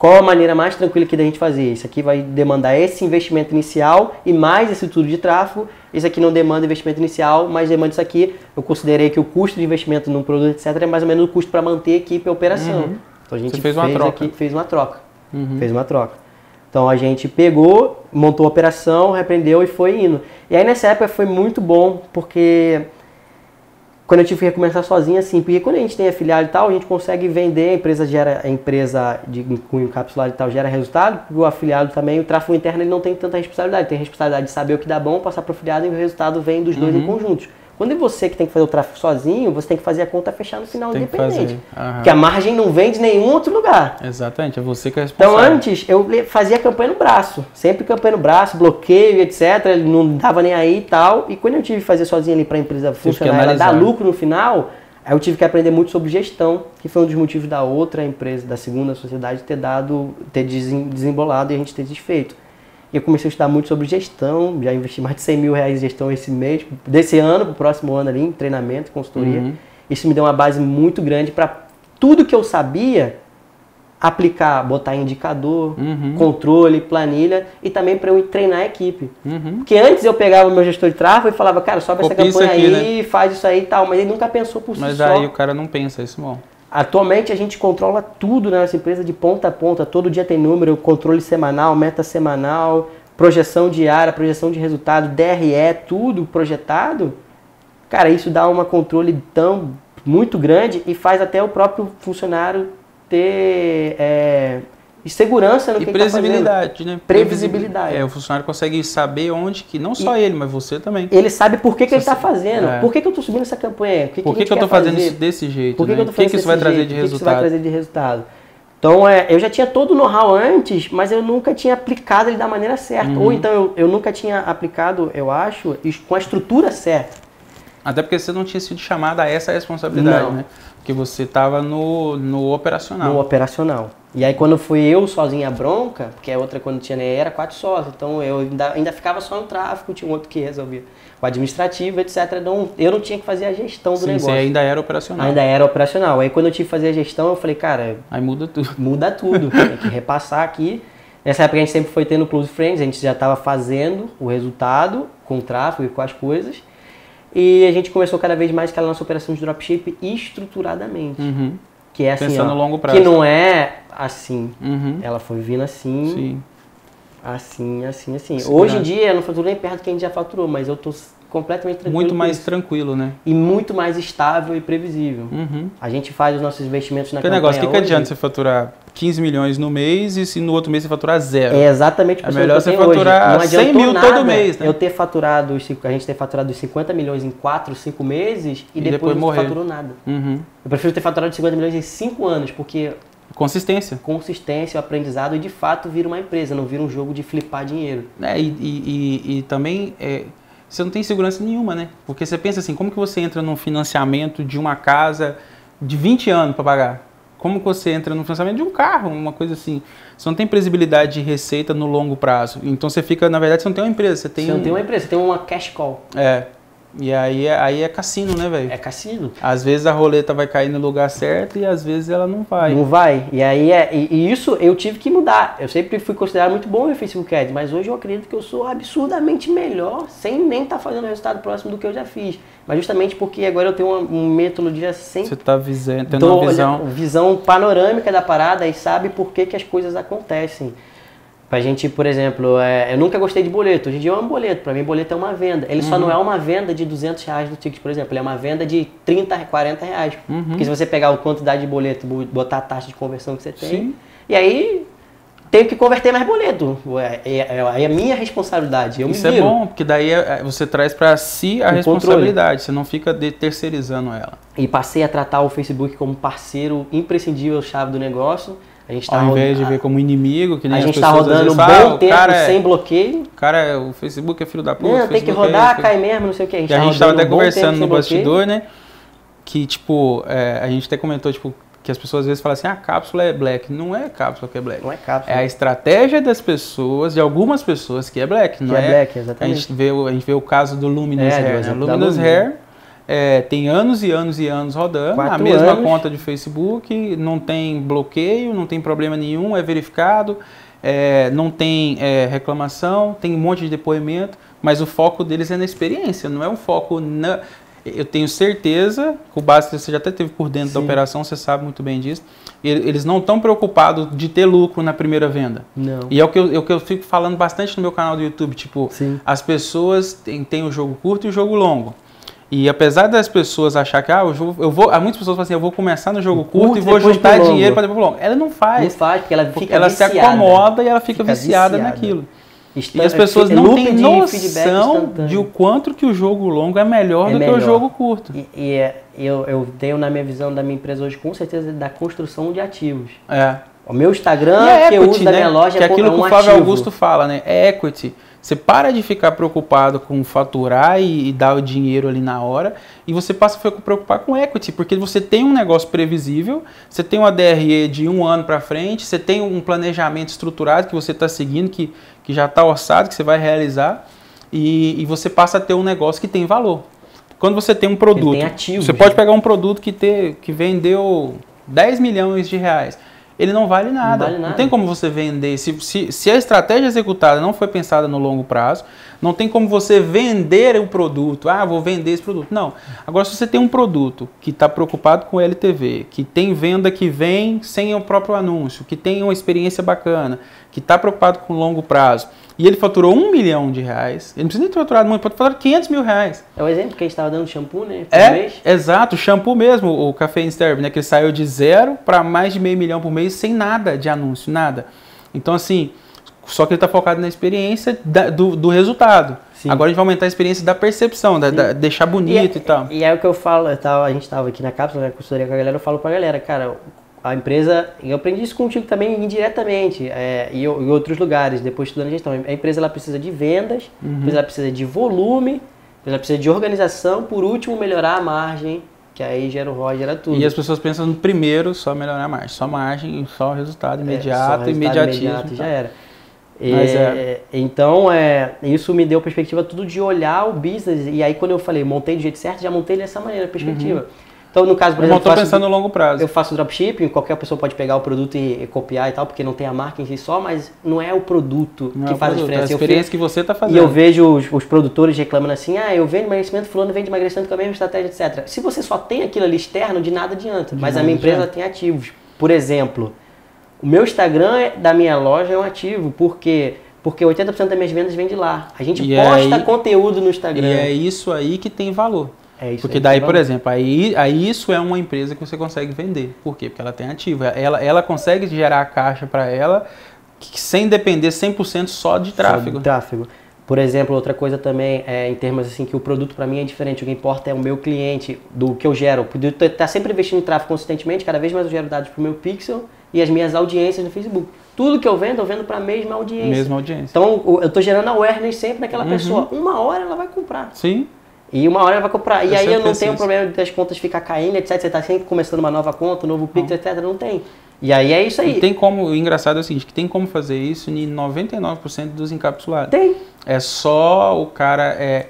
Qual a maneira mais tranquila que da gente fazer? Isso aqui vai demandar esse investimento inicial e mais esse tudo de tráfego. Isso aqui não demanda investimento inicial, mas demanda isso aqui. Eu considerei que o custo de investimento num produto, etc., é mais ou menos o custo para manter a equipe e a operação. Uhum. Então a gente Você fez uma troca. aqui, fez uma troca. Uhum. Fez uma troca. Então a gente pegou, montou a operação, repreendeu e foi indo. E aí nessa época foi muito bom, porque quando eu tive que recomeçar sozinho, assim, porque quando a gente tem afiliado e tal, a gente consegue vender, a empresa gera, a empresa de cunho capsular e tal gera resultado, o afiliado também, o tráfego interno ele não tem tanta responsabilidade, tem a responsabilidade de saber o que dá bom, passar para o afiliado e o resultado vem dos dois em conjuntos. Quando é você que tem que fazer o tráfego sozinho, você tem que fazer a conta fechar no final Tem que independente. Porque a margem não vem de nenhum outro lugar. Exatamente, é você que é Então responsável. antes eu fazia campanha no braço, sempre campanha no braço, bloqueio, etc. Ele não dava nem aí e tal. E quando eu tive que fazer sozinho ali para a empresa funcionar, ela dar lucro no final, aí eu tive que aprender muito sobre gestão, que foi um dos motivos da outra empresa, da segunda sociedade, ter dado, ter desembolado e a gente ter desfeito. E eu comecei a estudar muito sobre gestão, já investi mais de 100 mil reais em gestão esse mês, desse ano para o próximo ano ali, em treinamento, consultoria. Uhum. Isso me deu uma base muito grande para tudo que eu sabia aplicar, botar indicador, Uhum. controle, planilha e também para eu treinar a equipe. Uhum. Porque antes eu pegava o meu gestor de tráfego e falava, cara, sobe essa Copia isso campanha aqui, aí, faz isso aí e tal, mas ele nunca pensou por si Mas só. aí o cara não pensa, isso é bom. Atualmente a gente controla tudo na nossa empresa de ponta a ponta, todo dia tem número, controle semanal, meta semanal, projeção diária, projeção de resultado, DRE, tudo projetado. Cara, isso dá uma controle tão muito grande e faz até o próprio funcionário ter é, segurança no E que tá previsibilidade, né? Previsibilidade. É, o funcionário consegue saber onde que, não só ele, mas você também. Ele sabe por que, que ele está fazendo. é. Por que, que eu estou subindo essa campanha? O que, Por que, que, eu quer fazendo isso desse jeito? Por que, né? que eu fazendo que, que isso vai trazer jeito? de O que que isso vai resultado? trazer de resultado? Então, é, eu já tinha todo o know-how antes, mas eu nunca tinha aplicado ele da maneira certa. Uhum. Ou então, eu, eu nunca tinha aplicado, eu acho, com a estrutura certa. Até porque você não tinha sido chamado a essa responsabilidade, Não. né? Porque você estava no, no operacional. no operacional. E aí quando fui eu sozinho a bronca, porque a outra quando tinha nem era quatro sócios, então eu ainda, ainda ficava só no tráfico, tinha um outro que resolvia o administrativo, etc. Então eu não tinha que fazer a gestão do Sim, negócio. você ainda era operacional. Ainda era operacional. Aí quando eu tive que fazer a gestão, eu falei, cara, Aí muda tudo. muda tudo, tem que repassar aqui. Nessa época a gente sempre foi tendo Close Friends, a gente já estava fazendo o resultado com o tráfego e com as coisas. E a gente começou cada vez mais aquela nossa operação de dropship estruturadamente. Uhum. Que é assim, Pensando ó, longo prazo. que não é assim. Uhum. Ela foi vindo assim, Sim. assim, assim, assim. Segurando. Hoje em dia eu não faturo nem perto do que a gente já faturou, mas eu tô completamente tranquilo. Muito mais tranquilo, né? E muito mais estável e previsível. Uhum. A gente faz os nossos investimentos na Aquele campanha negócio, o que, que adianta você faturar 15 milhões no mês e se no outro mês você faturar zero? É exatamente o É melhor que você eu hoje. faturar Não 100 adiantou mil nada todo mês, né? Eu ter faturado, os a gente ter faturado os 50 milhões em 4, 5 meses e, E depois, depois não morrer. faturou nada. Uhum. Eu prefiro ter faturado 50 milhões em 5 anos, porque Consistência. consistência, o aprendizado e de fato vira uma empresa, não vira um jogo de flipar dinheiro. É, e, e, e- e também é, você não tem segurança nenhuma, né? Porque você pensa assim, como que você entra num financiamento de uma casa de 20 anos para pagar? Como você entra no financiamento de um carro, uma coisa assim? Você não tem previsibilidade de receita no longo prazo. Então você fica, na verdade, você não tem uma empresa, você tem Você um... não tem uma empresa, você tem uma cash call. É. E aí é, aí é cassino, né, velho? É cassino. Às vezes a roleta vai cair no lugar certo e às vezes ela não vai. Não vai. E aí é. E, e isso eu tive que mudar. Eu sempre fui considerado muito bom no Facebook Ads, mas hoje eu acredito que eu sou absurdamente melhor, sem nem estar fazendo resultado próximo do que eu já fiz. Mas justamente porque agora eu tenho uma, um metodologia sem Você tá visa- tendo uma visão. olhando- visão panorâmica da parada e sabe por que, que as coisas acontecem. Pra gente, por exemplo, é, eu nunca gostei de boleto. Hoje em dia eu amo boleto. Pra mim, boleto é uma venda. Ele Uhum. só não é uma venda de 200 reais no ticket, por exemplo. Ele é uma venda de 30, 40 reais. Uhum. Porque se você pegar a quantidade de boleto, bo- botar a taxa de conversão que você tem, Sim. e aí tenho que converter mais boleto. É, é, é, é a minha responsabilidade. Eu Isso é bom, porque daí é- é- você traz pra si a O responsabilidade, você não fica de- terceirizando ela. E passei a tratar o Facebook como parceiro imprescindível chave do negócio. A gente tá Ao invés de rodando- ver como inimigo, que nem a gente tá às rodando um bom "Ah, tempo é, sem bloqueio. cara é, o Facebook é filho da puta. Não, tem que é rodar, isso". cai mesmo, não sei o que. A gente, E a tá gente tava até um conversando no bastidor, né? Que, tipo, é, a gente até comentou, tipo, que as pessoas às vezes falam assim, ah, a cápsula é black. Não é a cápsula que é black. Não é cápsula. É a estratégia das pessoas, de algumas pessoas, que é black. que não é é, black, A exatamente. gente, vê, a gente vê o caso do Luminous É, Hair. Né? Luminous. Hair é, tem anos e anos e anos rodando, a Quatro mesma anos. conta de Facebook, não tem bloqueio, não tem problema nenhum, é verificado, é, não tem é, reclamação, tem um monte de depoimento, mas o foco deles é na experiência, não é um foco na. Eu tenho certeza, com base que você já até teve por dentro da Sim. operação, você sabe muito bem disso. Eles não estão preocupados de ter lucro na primeira venda. Não. E é o, que eu, é o que eu fico falando bastante no meu canal do YouTube. Tipo, Sim. as pessoas têm, têm o jogo curto e o jogo longo. E apesar das pessoas achar que, ah, o jogo, eu vou. Há muitas pessoas falam assim, eu vou começar no jogo curto, curto e vou juntar dinheiro para depois pro longo. Ela não Não faz. faz, porque ela fica ela se viciada. acomoda e ela fica, Fica viciada, viciada. naquilo. E as pessoas é não têm noção de o quanto que o jogo longo é melhor É do que melhor. o jogo curto. E, e é- eu, eu tenho na minha visão da minha empresa hoje, com certeza, da construção de ativos. É. O meu Instagram, E a que eu equity, uso da né? minha loja, que é é aquilo um que o Flávio ativo. Augusto fala, né? É equity. Você para de ficar preocupado com faturar e, e dar o dinheiro ali na hora e você passa a ficar preocupar com equity, porque você tem um negócio previsível, você tem uma DRE de um ano para frente, você tem um planejamento estruturado que você está seguindo, que, que já está orçado, que você vai realizar e, e você passa a ter um negócio que tem valor. Quando você tem um produto, tem ativos, você pode pegar um produto que, ter, que vendeu 10 milhões de reais. Ele não vale nada. vale nada. tem como você vender. Se, se, se a estratégia executada não foi pensada no longo prazo, não tem como você vender um produto. Ah, vou vender esse produto. Não. Agora, se você tem um produto que está preocupado com LTV, que tem venda que vem sem o próprio anúncio, que tem uma experiência bacana, que está preocupado com longo prazo, e ele faturou um milhão de reais, ele não precisa nem ter faturado muito, pode faturar 500 mil reais. É o exemplo que a gente estava dando shampoo, né? Por É, mês. exato, o shampoo mesmo, o Café Sterb, né? Que ele saiu de zero para mais de meio milhão por mês sem nada de anúncio, nada. Então, assim, só que ele está focado na experiência da- do, do resultado. Sim. Agora a gente vai aumentar a experiência da percepção, da, da- deixar bonito e, é, tal. E é o que eu falo, eu tava, a gente estava aqui na cápsula, na consultoria com a galera, eu falo pra galera, cara, a empresa, e eu aprendi isso contigo também indiretamente, é, e em outros lugares, depois estudando gestão. A empresa ela precisa de vendas, Uhum. ela precisa de volume, ela precisa de organização, por último, melhorar a margem, que aí gera o ROI, gera tudo. E as pessoas pensam no primeiro só melhorar a margem, só margem, só resultado É, imediato, só resultado imediatismo. imediato, e já era. Mas É, Então, é, isso me deu perspectiva tudo de olhar o business. E aí, quando eu falei, montei do jeito certo, já montei dessa maneira, perspectiva. Então, no caso, por Eu exemplo, estou faço- pensando no longo prazo. eu faço dropshipping, qualquer pessoa pode pegar o produto e, e copiar e tal, porque não tem a marca em si só, mas não é o produto Não que é faz produto, a diferença. É a Eu experiência fiz- que você está e fazendo. eu vejo os, os produtores reclamando assim, ah, eu vendo emagrecimento, fulano vende emagrecimento com a mesma estratégia, etc. Se você só tem aquilo ali externo, de nada adianta. mas a nada minha empresa tem ativos. Por exemplo, o meu Instagram é- da minha loja é um ativo, porque porque 80% das minhas vendas vem de lá. A gente E posta aí- conteúdo no E Instagram. é isso aí que tem valor. É isso Porque aí, daí, por exemplo, aí, aí isso é uma empresa que você consegue vender. Por quê? Porque ela tem ativo. Ela, ela consegue gerar caixa para ela que- sem depender 100% só de Só tráfego. do tráfego. Por exemplo, outra coisa também é em termos assim que o produto para mim é diferente. O que importa é o meu cliente, do que eu gero. Eu estar tá sempre investindo em tráfego consistentemente, cada vez mais eu gero dados para o meu pixel e as minhas audiências no Facebook. Tudo que eu vendo, eu vendo para a mesma audiência. Mesma audiência. Então o- eu estou gerando awareness sempre naquela Uhum. pessoa. Uma hora ela vai comprar. Sim. E uma hora ela vai comprar. E Eu aí eu não penso tenho isso. problema das contas ficar caindo, etc. Você está sempre começando uma nova conta, um novo pixel, etc. Não tem. E aí é isso aí. E tem como, o engraçado é o seguinte, que tem como fazer isso em 99% dos encapsulados. Tem. É só o cara é,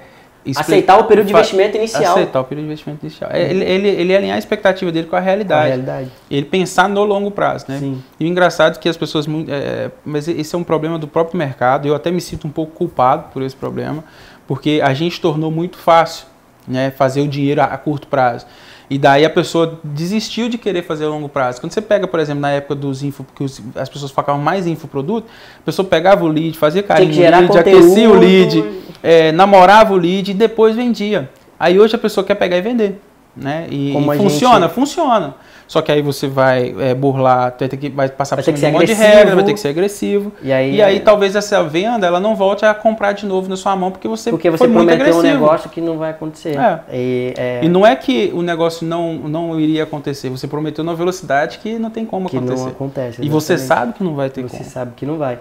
Aceitar o período de investimento inicial. Aceitar o período de investimento inicial. É, Ele, ele, ele alinhar a expectativa dele com a realidade. realidade. Ele pensar no longo prazo, né? Sim. E o engraçado é que as pessoas. mu- é, mas esse é um problema do próprio mercado. Eu até me sinto um pouco culpado por esse problema, porque a gente tornou muito fácil né, fazer o dinheiro a, curto prazo. E daí a pessoa desistiu de querer fazer a longo prazo. Quando você pega, por exemplo, na época dos info, que as pessoas focavam mais em infoproduto, a pessoa pegava o lead, fazia carinho no lead, aquecia o conteúdo. lead, é, namorava o lead e depois vendia. Aí hoje a pessoa quer pegar e vender. Né? E, e funciona, gente- funciona. Só que aí você vai é, burlar, vai, ter que, vai passar Vai por cima de um monte de agressivo. regra, vai ter que ser agressivo. E aí, E aí talvez essa venda ela não volte a comprar de novo na sua mão porque você, porque você foi muito prometeu um agressivo. negócio que não vai acontecer. É. E, é, E não é que o negócio não, não iria acontecer, você prometeu na velocidade que não tem como que acontecer. não acontece. e você exatamente. sabe que não vai ter Você como. sabe que não vai.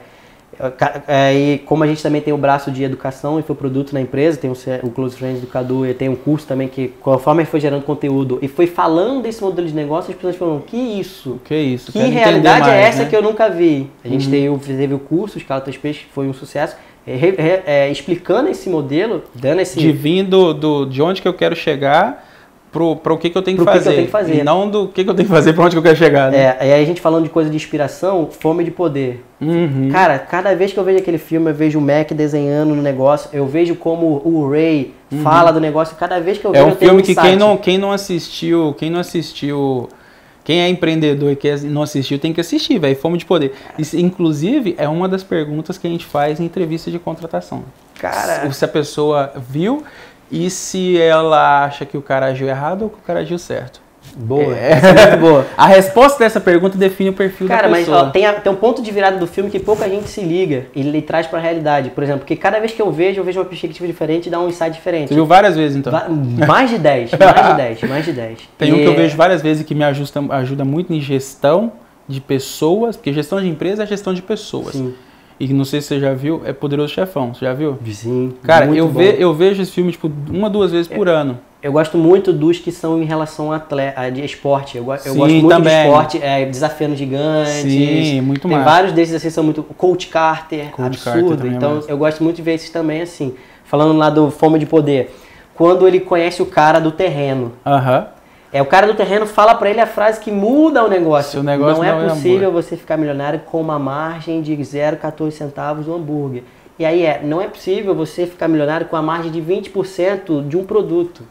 Ca- é, E como a gente também tem o braço de educação e foi produto na empresa, tem o, Close Friends do Cadu e tem um curso também que, conforme ele foi gerando conteúdo e foi falando desse modelo de negócio, as pessoas falaram, que isso? Que isso? Que realidade é mais, essa né? que eu nunca vi? A gente Uhum. teve, o- teve o curso, Escala Teus Peixes, que foi um sucesso, é, é, explicando esse modelo, dando esse... De vindo do, de onde que eu quero chegar pro, pro que, que eu tenho que Pro que que fazer. eu tenho que fazer. E não do que, que eu tenho que fazer pra onde que eu quero chegar. Né? É, e aí a gente falando de coisa de inspiração, fome de poder. Uhum. Cara, cada vez que eu vejo aquele filme, eu vejo o Mac desenhando no negócio, eu vejo como o Ray fala do negócio, cada vez que eu É vejo um eu tenho filme que quem não, quem não assistiu, quem não assistiu, quem é empreendedor e quer, não assistiu, tem que assistir, velho. Fome de poder. Isso, inclusive, é uma das perguntas que a gente faz em entrevista de contratação. Cara, Se a pessoa viu e se ela acha que o cara agiu errado ou que o cara agiu certo. boa, É. essa é boa. A resposta dessa pergunta define o perfil Cara, da mas pessoa. ó, tem, a- tem um ponto de virada do filme que pouca gente se liga e ele traz pra realidade. Por exemplo, porque cada vez que eu vejo, eu vejo uma perspectiva diferente e dá um insight diferente. Você viu várias vezes, então? Va- Mais de 10, mais de 10, mais de 10. Tem um E- que eu vejo várias vezes que me ajusta, ajuda muito em gestão de pessoas, porque gestão de empresa é gestão de pessoas. Sim, E não sei se você já viu, é Poderoso Chefão. Você já viu? sim. Cara, eu, ve, eu vejo esse filme, tipo, uma, duas vezes por ano. Eu gosto muito dos que são em relação a, atle- a de esporte. Eu, Sim, gosto muito também. de esporte, é, desafiando gigantes. Sim, muito Tem mais. vários desses assim são muito. Coach Carter, Coach Carter absurdo. também é então massa. eu gosto muito de ver esses também assim. Falando lá do Fome de Poder. Quando ele conhece o cara do terreno. Aham. É, o cara do terreno fala pra ele a frase que muda o negócio. Seu negócio não é não é possível você ficar milionário com uma margem de 0,14 centavos no hambúrguer. E aí é, não é possível você ficar milionário com a margem de 20% de um produto.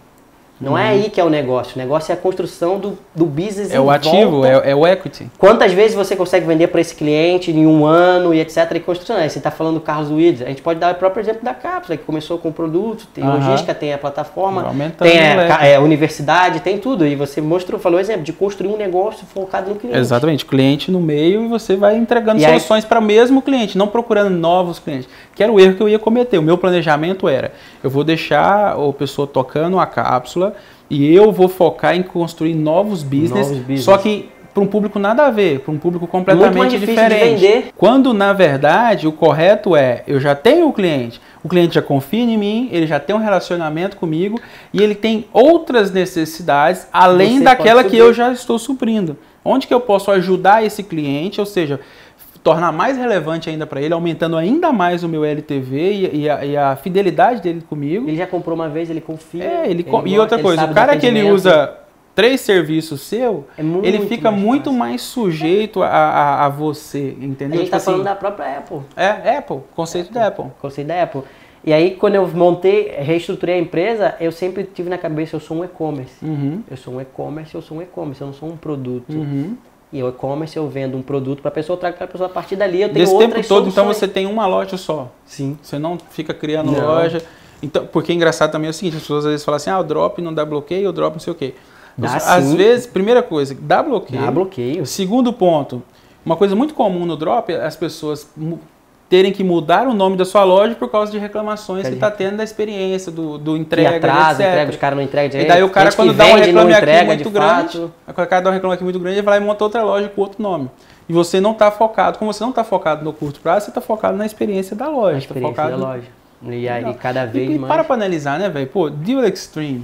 Não é aí que é o negócio. O negócio é a construção do, do business É o ativo, é, é o equity. Quantas vezes você consegue vender para esse cliente em um ano e etc. E construção. Aí você está falando do Carlos Williams. A gente pode dar o próprio exemplo da cápsula, que começou com o produto, tem Aham. logística, tem a plataforma, aumentando tem a, leque. ca- é, a universidade, tem tudo. E você mostrou, falou o exemplo de construir um negócio focado no cliente. Exatamente, cliente no meio e você vai entregando E aí- soluções para o mesmo cliente, não procurando novos clientes. Que era o erro que eu ia cometer. O meu planejamento era: eu vou deixar a pessoa tocando a cápsula e eu vou focar em construir novos business, Novos business. só que para um público nada a ver, para um público completamente diferente. Quando na verdade o correto é: eu já tenho o cliente, o cliente já confia em mim, ele já tem um relacionamento comigo e ele tem outras necessidades além Você daquela que eu já estou suprindo. Onde que eu posso ajudar esse cliente, ou seja, tornar mais relevante ainda para ele, aumentando ainda mais o meu LTV e, e a, e a fidelidade dele comigo. Ele já comprou uma vez, ele confia. É, ele, com- e outra ele coisa, o cara que ele usa três serviços seu, É muito ele fica mais muito fácil. mais sujeito a, a, a você, A entendeu? gente Tipo está falando assim, da própria Apple. É, Apple, conceito da Apple. Conceito da Apple. E aí, quando eu montei, reestruturei a empresa, eu sempre tive na cabeça, eu sou um e-commerce. Uhum, Eu sou um e-commerce, eu sou um e-commerce, eu não sou um produto. uhum. E o e-commerce eu vendo um produto para a pessoa, eu trago para a pessoa a partir dali, eu tenho Desse outras tempo todo, então soluções. você tem uma loja só. Sim. Você não fica criando Não. loja. Então, porque é engraçado também é o seguinte, as pessoas às vezes falam assim, ah, o drop não dá bloqueio, o drop não sei o quê. Dá Às sim. vezes, primeira coisa, dá bloqueio. Dá bloqueio. Segundo ponto, uma coisa muito comum no drop é as pessoas terem que mudar o nome da sua loja por causa de reclamações que está tendo da experiência, do, do entrega, atrasa, etc. entrega, os caras não entregam E direito. daí o cara, quando dá um reclame aqui muito de grande, fato. o cara dá um reclame aqui muito grande, ele vai lá e monta outra loja com outro nome. E você não está focado, como você não está focado no curto prazo, você está focado na experiência da loja. A tá experiência focado da loja. E aí, cada vez e, e mais... para pra analisar, né, velho? Pô, Deal Extreme,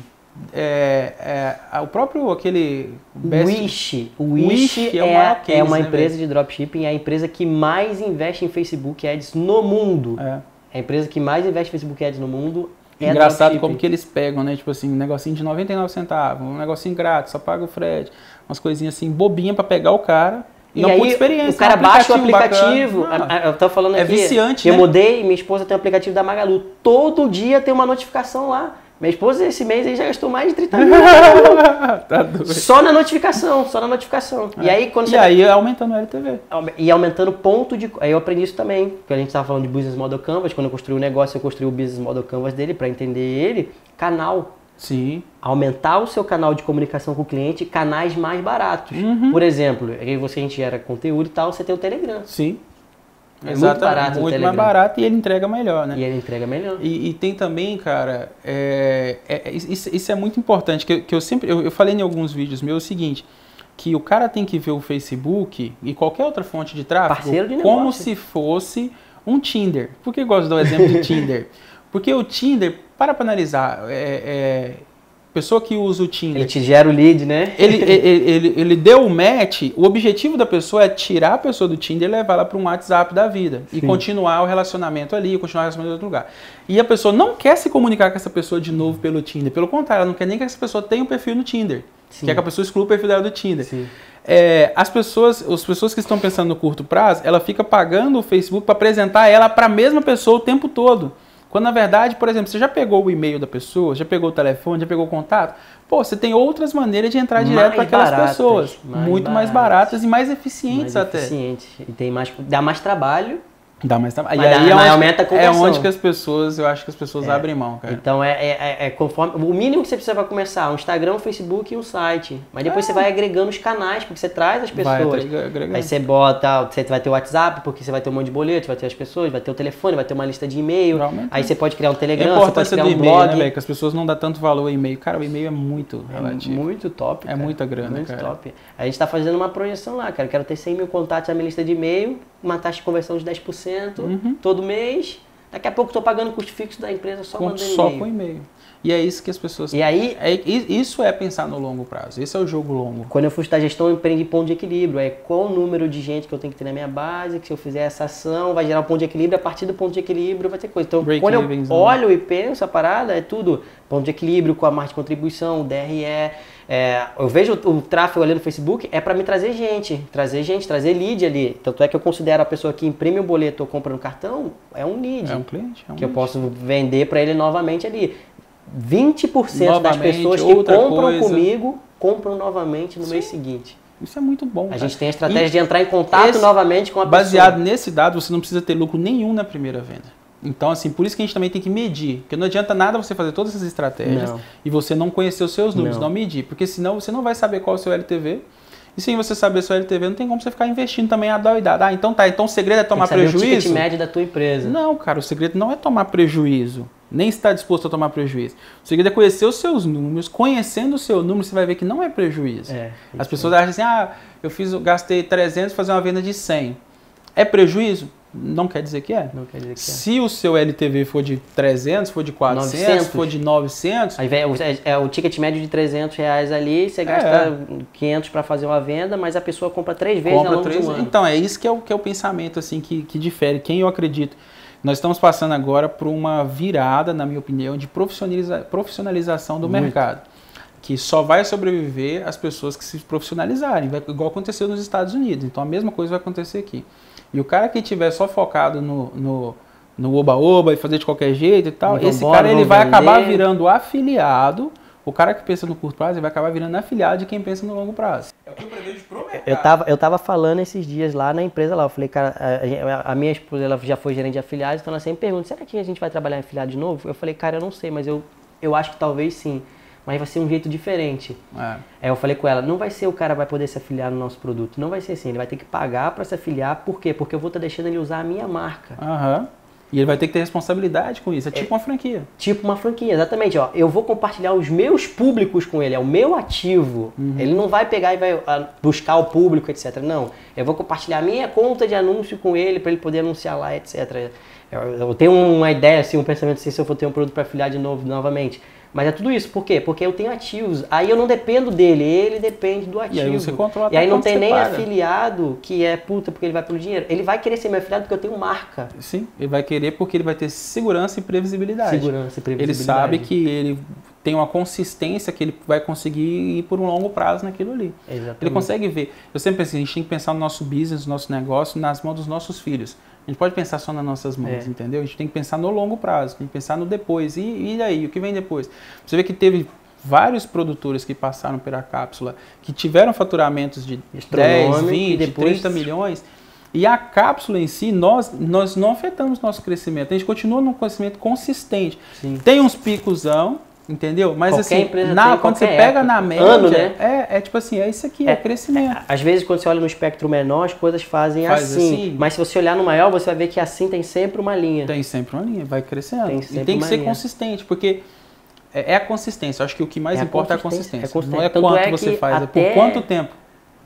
é, é, o próprio aquele... Best- Wish. O Wish, Wish é, é case, é uma né, empresa de dropshipping, é a empresa que mais investe em Facebook Ads no mundo. É. É a empresa que mais investe em Facebook Ads no mundo é Engraçado como que eles pegam, né? Tipo assim, um negocinho de 99 centavos, um negocinho grátis, só paga o frete, umas coisinhas assim, bobinha pra pegar o cara. E não aí, experiência. o cara um baixa o aplicativo. Ah, a- a- eu tô falando é aqui. viciante, Eu né? mudei, minha esposa tem um aplicativo da Magalu. Todo dia tem uma notificação lá. Minha esposa, esse mês, aí já gastou mais de 30 mil. tá doido. só na notificação, só na notificação. E aí, quando E aí aumentando o LTV. E aumentando ponto de. Aí eu aprendi isso também. Porque a gente estava falando de Business Model Canvas. Quando eu construí o negócio, eu construí o Business Model Canvas dele para entender ele. Canal. Sim. Aumentar o seu canal de comunicação com o cliente, canais mais baratos. Uhum. Por exemplo, aí você a gente gera conteúdo e tal, você tem o Telegram. Sim. É muito Exatamente, barato o muito mais barato e ele entrega melhor, né? E ele entrega melhor. E, e tem também, cara, é, é- isso, isso é muito importante, que, eu- que eu sempre, eu, eu falei em alguns vídeos meus o seguinte, que o cara tem que ver o Facebook e qualquer outra fonte de tráfego de como se fosse um Tinder. Por que eu gosto de dar o exemplo de Tinder? Porque o Tinder, para para analisar, é, é, pessoa que usa o Tinder, Ele te gera o lead, né? ele, ele, ele, ele deu o match, o objetivo da pessoa é tirar a pessoa do Tinder e levar ela para um WhatsApp da vida. E Sim. continuar o relacionamento ali, continuar o relacionamento em outro lugar. E a pessoa não quer se comunicar com essa pessoa de novo pelo Tinder. Pelo contrário, ela não quer nem que essa pessoa tenha um perfil no Tinder. Sim. Quer que a pessoa exclua o perfil dela do Tinder. Sim. É, as pessoas, as pessoas que estão pensando no curto prazo, ela fica pagando o Facebook para apresentar ela para a mesma pessoa o tempo todo. Quando na verdade, por exemplo, você já pegou o e-mail da pessoa, já pegou o telefone, já pegou o contato, pô, você tem outras maneiras de entrar direto Mais para aquelas baratas, pessoas, mais muito mais baratas. baratas e mais eficientes mais até. eficiente. E tem mais, dá mais trabalho. Dá mais trabalho. E aí dá- é aumenta a é conversão. onde que as pessoas, eu acho que as pessoas abrem mão, cara. Então é, é, é- é conforme. O mínimo que você precisa para começar, um Instagram, um Facebook e um site. Mas depois você vai agregando os canais, porque você traz as É. Vai pessoas. agregando. Aí você bota, você vai ter o WhatsApp, porque você vai ter um monte de boleto, vai ter as pessoas, vai ter o telefone, vai ter uma lista de e-mail. Vai. Aí você pode criar um A Telegram, você pode criar do um e-mail, blog. né? Que as pessoas não dão tanto valor ao e-mail. Cara, o e-mail é muito É relativo. muito top. É cara. muita grana, Muito cara. top. A gente tá fazendo uma projeção lá, cara. Quero ter 100 mil contatos na minha lista de e-mail, uma taxa de conversão de 10% Uhum. todo mês. Daqui a pouco tô pagando o custo fixo da empresa só Com- mandando só com e-mail. E é isso que as pessoas E aí, É, i- isso é pensar no longo prazo. Esse é o jogo longo. Quando eu fui estudar gestão, eu aprendi ponto de equilíbrio. É qual o número de gente que eu tenho que ter na minha base, que se eu fizer essa ação, vai gerar um ponto de equilíbrio, a partir do ponto de equilíbrio vai ter coisa. Então, Break quando eu né? olho e penso a parada, é tudo ponto de equilíbrio com a margem de contribuição, DRE. É, eu vejo o, o tráfego ali no Facebook, é para me trazer gente, trazer gente, trazer lead ali. Tanto é que eu considero a pessoa que imprime o boleto ou compra no cartão, é um lead. É um cliente? É um que eu lead. posso vender para ele novamente ali. 20% das Novamente, pessoas que compram coisa. comigo compram novamente no Sim. mês seguinte. Isso é muito bom. A cara. gente tem a estratégia E de entrar em contato esse- novamente com a Baseado pessoa. nesse dado, você não precisa ter lucro nenhum na primeira venda. Então, assim, por isso que a gente também tem que medir. Porque não adianta nada você fazer todas essas estratégias Não. e você não conhecer os seus números, Não. não, medir. Porque senão você não vai saber qual é o seu LTV. E sem você saber seu LTV, não tem como você ficar investindo também a doidado. Ah, então tá. Então o segredo é Tem tomar que saber o prejuízo? ticket médio da tua empresa. Não, cara, o segredo não é tomar prejuízo. Nem estar disposto a tomar prejuízo. O segredo é conhecer os seus números. Conhecendo o seu número, você vai ver que não é prejuízo. É, As pessoas acham assim, ah, eu fiz, eu gastei 300 para fazer uma venda de 100. É prejuízo? Não quer dizer que é. Não quer dizer que é. Se o seu LTV for de 300, for de 400, 900. for de 900, Aí é, é o ticket médio de 300 reais ali, você gasta 500 para fazer uma venda, mas a pessoa compra três vezes ao compra longo três. um ano. Então, é isso que é o, que é o pensamento assim que, que difere. Quem eu acredito. Nós estamos passando agora por uma virada, na minha opinião, de profissionaliza- profissionalização do Muito. mercado. Que só vai sobreviver as pessoas que se profissionalizarem, vai- igual aconteceu nos Estados Unidos. Então a mesma coisa vai acontecer aqui. E o cara que estiver só focado no, no, no oba-oba e fazer de qualquer jeito e tal, esse cara ele vai acabar virando afiliado. O cara que pensa no curto prazo ele vai acabar virando afiliado de quem pensa no longo prazo. É o que eu prevejo pro Eu tava, eu tava falando esses dias lá na empresa lá, eu falei, cara, a, a- a minha esposa ela já foi gerente de afiliados, então ela sempre pergunta, será que a gente vai trabalhar em afiliado de novo? Eu falei, cara, eu não sei, mas eu, eu acho que talvez sim, mas vai ser um jeito diferente. É. Aí eu falei com ela, não vai ser o cara vai poder se afiliar no nosso produto, não vai ser assim, ele vai ter que pagar para se afiliar, por quê? Porque eu vou estar deixando ele usar a minha marca. Aham. E ele vai ter que ter responsabilidade com isso. É tipo uma franquia. Tipo uma franquia, exatamente. Ó, eu vou compartilhar os meus públicos com ele, é o meu ativo. Ele não vai pegar e vai ah, buscar o público, etc. Não. Eu vou compartilhar a minha conta de anúncio com ele para ele poder anunciar lá, etc. Eu, eu tenho uma ideia, assim, um pensamento assim, se eu for ter um produto para afiliar de novo, novamente. Mas é tudo isso. Por quê? Porque eu tenho ativos. Aí eu não dependo dele, ele depende do ativo. aí você controla E aí não tem nem paga. afiliado que é puta porque ele vai pelo dinheiro. Ele vai querer ser meu afiliado porque eu tenho marca. Sim, ele vai querer porque ele vai ter segurança e previsibilidade. Segurança e Ele previsibilidade. sabe que ele tem uma consistência que ele vai conseguir ir por um longo prazo naquilo ali. Exatamente. Ele consegue ver. Eu sempre penso, a gente tem que pensar no nosso business, no nosso negócio, nas mãos dos nossos filhos. A gente pode pensar só nas nossas mãos, É. entendeu? A gente tem que pensar no longo prazo, tem que pensar no depois. E, e daí, o que vem depois? Você vê que teve vários produtores que passaram pela cápsula, que tiveram faturamentos de 10, Astronômico, 20, e depois- 30 milhões. E a cápsula em si, nós, nós não afetamos nosso crescimento. A gente continua num crescimento consistente. Sim. Tem uns picosão, Entendeu? Mas Qualquer assim, empresa na- tem, quando você qualquer pega época. na média, Ano, né? é, é tipo assim, é isso aqui, é, É, crescimento. Às vezes, quando você olha no espectro menor, as coisas fazem Faz assim. assim. Mas se você olhar no maior, você vai ver que assim tem sempre uma linha. Tem sempre uma linha, vai crescendo. Tem e tem que ser linha. consistente, porque é, é a consistência. Eu acho que o que mais É a importa é a consistência, é consistência. Não é Tanto quanto é você faz, é por quanto tempo.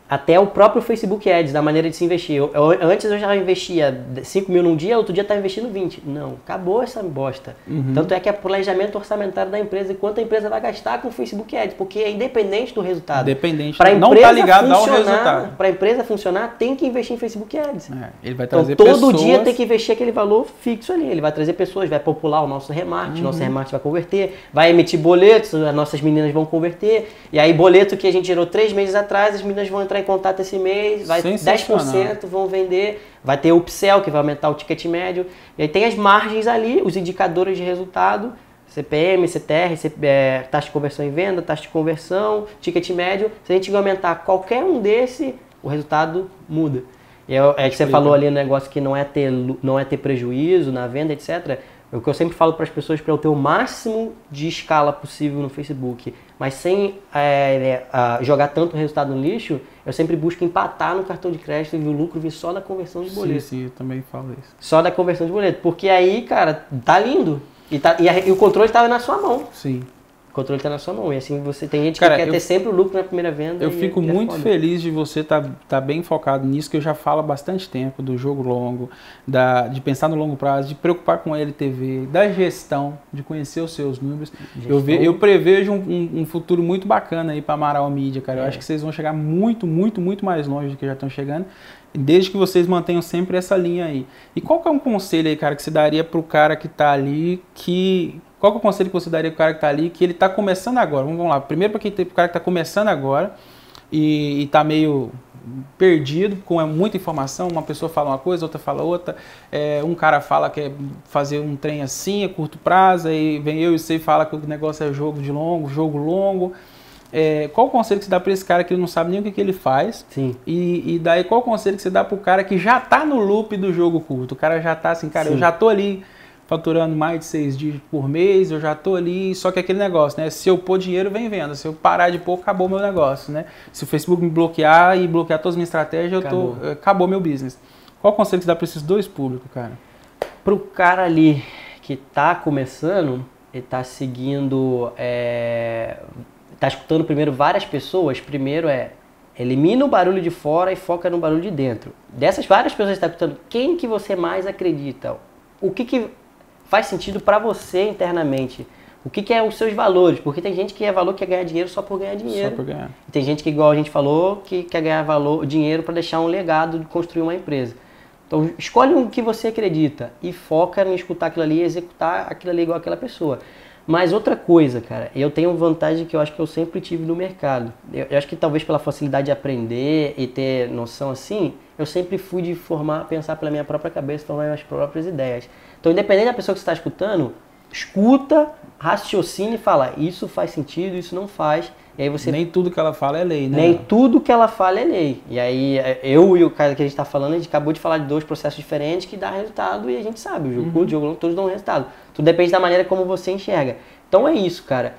Até o próprio Facebook Ads, da maneira de se investir. Eu- eu- antes eu já investia 5 mil num dia, outro dia estava investindo 20. Não, acabou essa bosta. Uhum. Tanto é que é planejamento orçamentário da empresa e quanto a empresa vai gastar com o Facebook Ads, porque é independente do resultado. Dependente. Para não empresa tá ligado ao funcionar, resultado. para a empresa funcionar, tem que investir em Facebook Ads. É, ele vai Então trazer todo pessoas. dia tem que investir aquele valor fixo ali. Ele vai trazer pessoas, vai popular o nosso remarketing, Uhum. nosso remarketing vai converter, vai emitir boletos, as nossas meninas vão converter. E aí, boleto que a gente gerou três meses atrás, as meninas vão entrar em contato esse mês, vai Sensacional. 10% vão vender, vai ter o upsell, que vai aumentar o ticket médio. E aí tem as margens ali, os indicadores de resultado. CPM, CTR, é, taxa de conversão em venda, taxa de conversão, ticket médio. Se a gente aumentar qualquer um desse, o resultado muda. E é, é que você falou ali no negócio que não é ter, não é ter prejuízo na venda, etc. É O que eu sempre falo para as pessoas para eu ter o máximo de escala possível no Facebook, mas sem é, é, jogar tanto resultado no lixo, eu sempre busco empatar no cartão de crédito e o lucro vir só da conversão de Sim, boleto. sim, eu também falo isso. Só da conversão de boleto. Porque aí, cara, tá lindo. E, tá, e, a- e o controle estava na sua mão. Sim. Controle na sua mão. E assim, você tem gente Cara, que quer eu- ter sempre o lucro na primeira venda. Eu fico é muito foda. feliz de você estar tá, tá bem focado nisso, que eu já falo há bastante tempo, do jogo longo, da, de pensar no longo prazo, de preocupar com a LTV, da gestão, de conhecer os seus números. Eu, ve- eu prevejo um, um- um futuro muito bacana aí para Amaral Mídia, cara. Eu É. acho que vocês vão chegar muito, muito, muito mais longe do que já estão chegando, desde que vocês mantenham sempre essa linha aí. E qual que é um conselho aí, cara, que você daria pro cara que tá ali, que... Qual que é o conselho que você daria pro cara que tá ali, que ele tá começando agora? Vamos lá, primeiro para pro cara que tá começando agora e, e tá meio perdido, com muita informação, uma pessoa fala uma coisa, outra fala outra, é, um cara fala que é fazer um trem assim, a curto prazo, aí vem eu e você e fala que o negócio é jogo de longo, jogo longo. É, qual o conselho que você dá para esse cara que ele não sabe nem o que, que ele faz? Sim. E, e daí qual o conselho que você dá pro cara que já tá no loop do jogo curto? O cara já tá assim, cara, eu Sim. já tô ali faturando mais de seis dias por mês, eu já tô ali, só que aquele negócio, né? Se eu pôr dinheiro, vem venda. Se eu parar de pôr, acabou meu negócio, né? Se o Facebook me bloquear e bloquear todas as minhas estratégias, eu Acabou. tô, acabou meu business. Qual o conselho que você dá para esses dois públicos, cara? Pro cara ali que tá começando e tá seguindo, é, tá escutando primeiro várias pessoas, primeiro é elimina o barulho de fora e foca no barulho de dentro. Dessas várias pessoas que tá escutando, quem que você mais acredita? O que que faz sentido para você internamente? O que que é os seus valores? Porque tem gente que é valor que quer ganhar dinheiro só por ganhar dinheiro. Só por ganhar. E Tem gente que, igual a gente falou, que quer ganhar valor, dinheiro para deixar um legado de construir uma empresa. Então, escolhe o que você acredita e foca em escutar aquilo ali e executar aquilo ali igual aquela pessoa. Mas outra coisa, cara, eu tenho vantagem que eu acho que eu sempre tive no mercado. Eu, eu acho que talvez pela facilidade de aprender e ter noção assim, eu sempre fui de formar, pensar pela minha própria cabeça, formar minhas próprias ideias. Então, independente da pessoa que você está escutando, escuta, raciocine e fala, isso faz sentido, isso não faz. E aí você Nem tudo que ela fala é lei, né? nem tudo que ela fala é lei. E aí, é, eu e o cara que a gente está falando, a gente acabou de falar de dois processos diferentes que dá resultado e a gente sabe. O jogo curto, o jogo longo, todos dão resultado. Tudo depende da maneira como você enxerga. Então é isso, cara.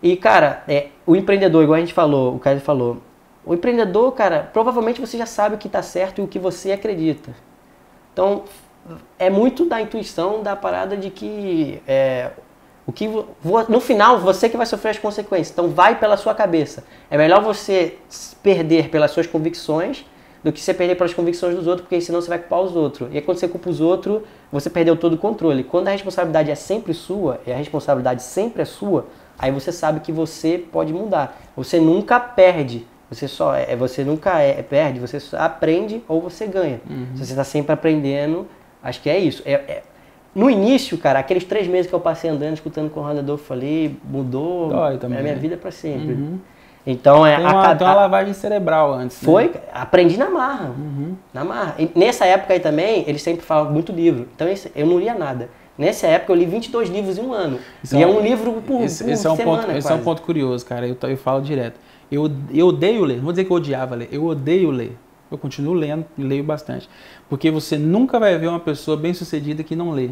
E, cara, é, o empreendedor, igual a gente falou, o cara falou, o empreendedor, cara, provavelmente você já sabe o que está certo e o que você acredita. Então, é muito da intuição da parada de que é, o que no final você que vai sofrer as consequências. Então vai pela sua cabeça. É melhor você perder pelas suas convicções do que você perder pelas convicções dos outros, porque senão você vai culpar os outros. E aí quando você culpa os outros, você perdeu todo o controle. Quando a responsabilidade é sempre sua, e a responsabilidade sempre é sua, aí você sabe que você pode mudar. Você nunca perde. Você só é, você nunca é, perde, você aprende ou você ganha. Se você está sempre aprendendo, acho que é isso. É- é- no início, cara, aqueles três meses que eu passei andando, escutando com o Rodadolfo ali, mudou Dói também, a minha né? vida para sempre. Uhum. Então é Tem a uma, ca- tem uma a- lavagem cerebral antes. né? foi, aprendi na marra. Uhum. Na marra. E nessa época aí também, eles sempre falavam muito livro. Então eu não lia nada. Nessa época eu li 22 livros em um ano. Isso e é é um- um livro por, Esse, por esse é um semana ponto, esse é um quase. ponto curioso, cara. Eu, eu falo direto. Eu, eu odeio ler. Não vou dizer que eu odiava ler. Eu odeio ler. Eu continuo lendo e leio bastante. Porque você nunca vai ver uma pessoa bem sucedida que não lê.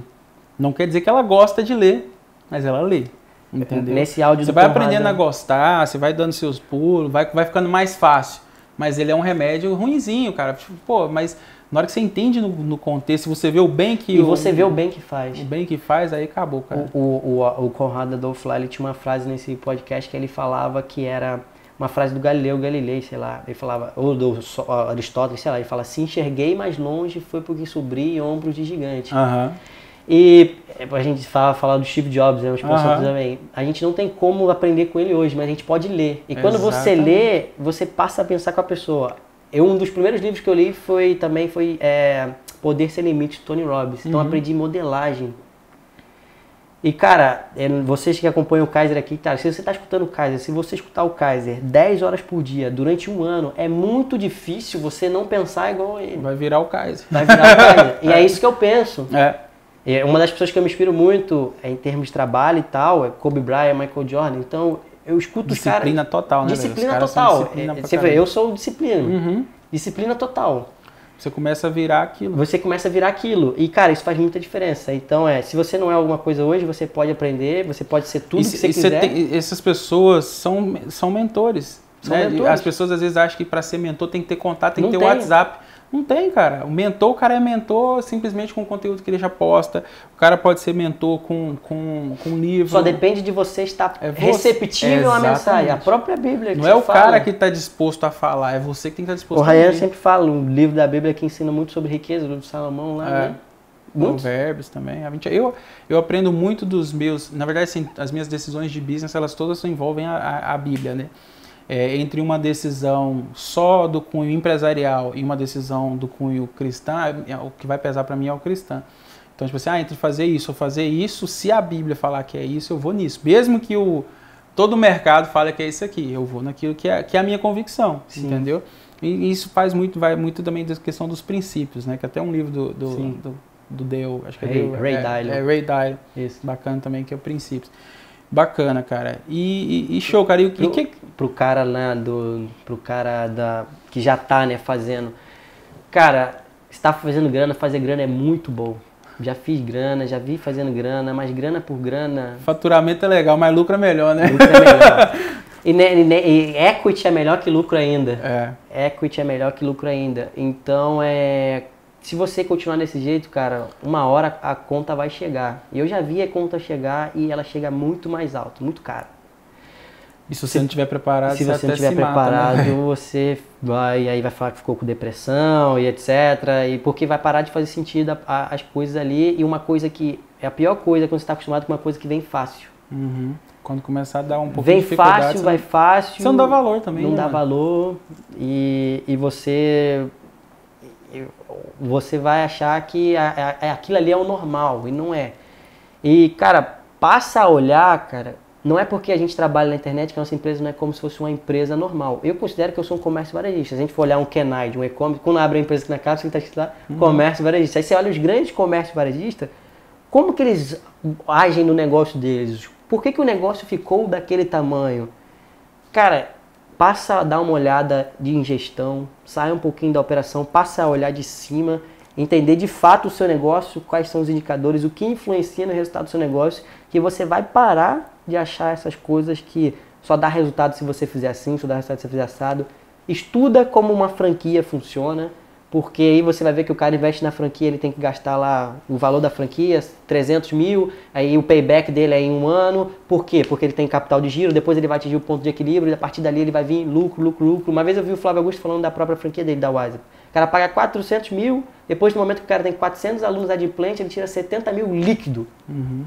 Não quer dizer que ela gosta de ler, mas ela lê. Entendeu? Nesse áudio Você vai Conrado- aprendendo a gostar, você vai dando seus pulos, vai, vai ficando mais fácil. Mas ele é um remédio ruinzinho, cara. Tipo, Pô, mas na hora que você entende no, no contexto, você vê o bem que E você vê o bem que faz. o bem que faz, aí acabou, cara. O, o, o, o Conrado Adolfo lá, ele tinha uma frase nesse podcast que ele falava que era uma frase do Galileu Galilei, sei lá. Ele falava, ou do Aristóteles, sei lá. Ele fala: Se enxerguei mais longe, foi porque subi em ombros de gigante. Aham. E é, a gente fala, falar do Steve Jobs, né, os conceitos também. A gente não tem como aprender com ele hoje, mas a gente pode ler. E quando você lê, você passa a pensar com a pessoa. Eu, um dos primeiros livros que eu li foi também foi é, Poder Sem Limite, de Tony Robbins. Então eu Uhum. aprendi modelagem. E cara, é, vocês que acompanham o Kaiser aqui, cara, se você está escutando o Kaiser, se você escutar o Kaiser 10 horas por dia durante um ano, é muito difícil você não pensar igual ele. Vai virar o Kaiser. Vai virar o Kaiser. E é isso que eu penso. É. Uma das pessoas que eu me inspiro muito é, em termos de trabalho e tal é Kobe Bryant, Michael Jordan. Então eu escuto os caras. Disciplina total, né? Disciplina total. disciplina É, pra você vê, eu sou disciplina. Uhum. Disciplina total. Você começa a virar aquilo. Você começa a virar aquilo. E, cara, isso faz muita diferença. Então, é, se você não é alguma coisa hoje, você pode aprender, você pode ser tudo E que você quiser. tem- essas pessoas são, são mentores. Né? As pessoas às vezes acham que para ser mentor tem que ter contato, tem Não que ter tem. WhatsApp. Não tem, cara. O mentor, o cara é mentor simplesmente com o conteúdo que ele já posta. O cara pode ser mentor com, com, com livro. Só depende de você estar É você- receptível à mensagem. A própria Bíblia. que Não é o fala. cara que está disposto a falar, é você que tem que estar disposto O a Ryan ouvir. sempre fala, um livro da Bíblia que ensina muito sobre riqueza, o livro de Salomão lá, É. né? Muito. Provérbios também. Eu, eu aprendo muito dos meus. Na verdade, assim, as minhas decisões de business, elas todas envolvem a, a, a Bíblia, né? É, entre uma decisão só do cunho empresarial e uma decisão do cunho cristã, é, o que vai pesar para mim é o cristã. Então, tipo assim, ah, entre fazer isso ou fazer isso, se a Bíblia falar que é isso, eu vou nisso. Mesmo que o, todo o mercado fale que é isso aqui, eu vou naquilo que é, que é a minha convicção, Sim. entendeu? E isso faz muito, vai muito também da questão dos princípios, né? Que até um livro do, do, do, do Dale, acho que é Ray- Dale, Ray é, Dalio. É Ray Dalio, Isso. bacana também, que é Princípios. Bacana, cara. E, e- e show, cara. E o que, Pro, que pro cara lá do. Pro cara da. que já tá, né, fazendo. Cara, estar fazendo grana, fazer grana é muito bom. Já fiz grana, já vi fazendo grana, mas grana por grana. faturamento é legal, mas lucro é melhor, né? Lucro é melhor. e, ne- e ne- e equity é melhor que lucro ainda. É. Equity é melhor que lucro ainda. Então é. Se você continuar desse jeito, cara, uma hora a conta vai chegar. E eu já vi a conta chegar e ela chega muito mais alto, muito caro. E se você não estiver preparado, se você não estiver se mata, preparado, né? você vai aí vai falar que ficou com depressão e etc. E porque vai parar de fazer sentido a- a- as coisas ali e uma coisa que é a pior coisa quando você está acostumado com uma coisa que vem fácil. Uhum. Quando começar a dar um pouco vem de dificuldade, fácil, vai não- fácil. Você não dá valor também, Não né, dá mano? valor e, e você você vai achar que a- a- aquilo ali é o normal e não é. E cara, passa a olhar, cara. Não é porque a gente trabalha na internet que a nossa empresa não é como se fosse uma empresa normal. Eu considero que eu sou um comércio varejista. Se a gente for olhar um Kenai, um e-commerce, quando abre a empresa aqui na casa, você está escrito lá, Uhum. comércio varejista. Aí você olha os grandes comércios varejistas, como que eles agem no negócio deles? Por que, que o negócio ficou daquele tamanho? Cara, passa a dar uma olhada de ingestão, sai um pouquinho da operação, passa a olhar de cima, entender de fato o seu negócio, quais são os indicadores, o que influencia no resultado do seu negócio, que você vai parar de achar essas coisas que só dá resultado se você fizer assim, só dá resultado se você fizer assado. Estuda como uma franquia funciona, porque aí você vai ver que o cara investe na franquia, ele tem que gastar lá o valor da franquia, 300 mil, aí o payback dele é em um ano. Por quê? Porque ele tem capital de giro, depois ele vai atingir o ponto de equilíbrio, e a partir dali ele vai vir lucro, lucro, lucro. Uma vez eu vi o Flávio Augusto falando da própria franquia dele, da Wise. O cara paga 400 mil, depois no momento que o cara tem 400 alunos adimplentes, ele tira 70 mil líquido. Uhum.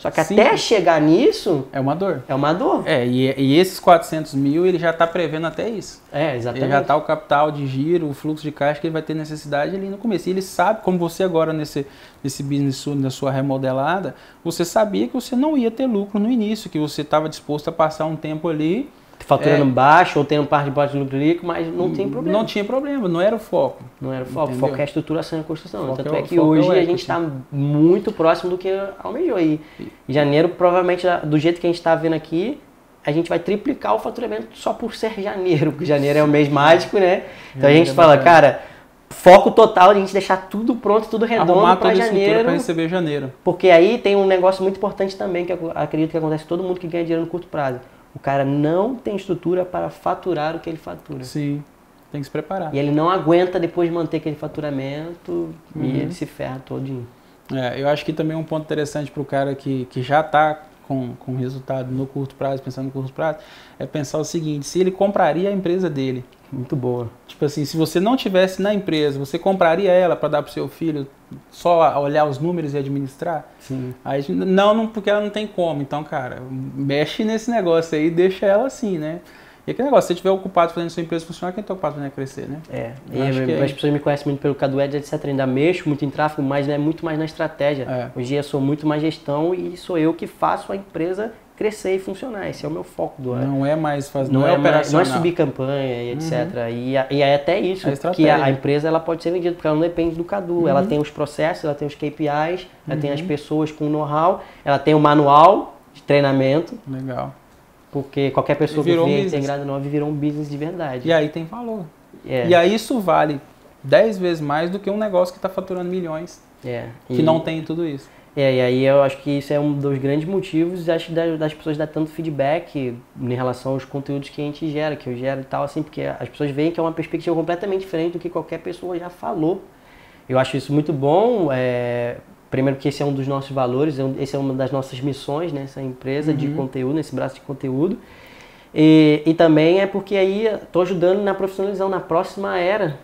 Só que Sim. até chegar nisso, É uma dor. é uma dor. É, e, e esses 400 mil, ele já está prevendo até isso. É, Ele exatamente. já está o capital de giro, o fluxo de caixa que ele vai ter necessidade ali no começo. E ele sabe, como você agora nesse, nesse business na sua remodelada, você sabia que você não ia ter lucro no início, que você estava disposto a passar um tempo ali. Faturando É. baixo ou tendo parte de parte de lucro líquido, mas não tem problema. Não tinha problema, não era o foco. Não era o foco. O Entendeu? foco é a estruturação e a construção. Foco Tanto é é o- que é o hoje a equity. gente está muito próximo do que almejou. E em janeiro, provavelmente, do jeito que a gente está vendo aqui, a gente vai triplicar o faturamento só por ser janeiro, porque janeiro é o mês mágico, né? Então a gente é fala, cara, foco total de a gente deixar tudo pronto, tudo redondo para janeiro. para receber janeiro. Porque aí tem um negócio muito importante também que eu acredito que acontece com todo mundo que ganha dinheiro no curto prazo. O cara não tem estrutura para faturar o que ele fatura. Sim. Tem que se preparar. E ele não aguenta depois de manter aquele faturamento uhum. e ele se ferra todinho. É, eu acho que também é um ponto interessante para o cara que, que já está com, com resultado no curto prazo, pensando no curto prazo, é pensar o seguinte, se ele compraria a empresa dele. Muito boa. Tipo assim, se você não tivesse na empresa, você compraria ela para dar para o seu filho só olhar os números e administrar? Sim. Aí, não, não, porque ela não tem como. Então, cara, mexe nesse negócio aí, deixa ela assim, né? E aquele negócio, se você estiver ocupado fazendo sua empresa funcionar, quem está ocupado fazendo crescer, né? É, e é, as pessoas me conhecem muito pelo Cadu Ed, etc. ainda mexo muito em tráfego, mas é muito mais na estratégia. É. Hoje eu sou muito mais gestão e sou eu que faço a empresa crescer e funcionar. Esse é o meu foco do ano. Não é mais fazer, não, não é, é operacional. não é subir campanha e etc. Uhum. E, e é até isso, é que a, a, empresa ela pode ser vendida, porque ela não depende do Cadu. Uhum. Ela tem os processos, ela tem os KPIs, ela uhum. tem as uhum. pessoas com know-how, ela tem o manual de treinamento. Legal. Porque qualquer pessoa que vem integrada nova virou um business de verdade. E aí tem valor. É. E aí isso vale 10 vezes mais do que um negócio que está faturando milhões. É. Que e... não tem tudo isso. É, e aí eu acho que isso é um dos grandes motivos acho, das pessoas dar tanto feedback em relação aos conteúdos que a gente gera, que eu gero e tal, assim, porque as pessoas veem que é uma perspectiva completamente diferente do que qualquer pessoa já falou. Eu acho isso muito bom, é, Primeiro que esse é um dos nossos valores, é esse é uma das nossas missões nessa empresa uhum. de conteúdo, nesse braço de conteúdo. E, e também é porque aí estou ajudando na profissionalização, na próxima era.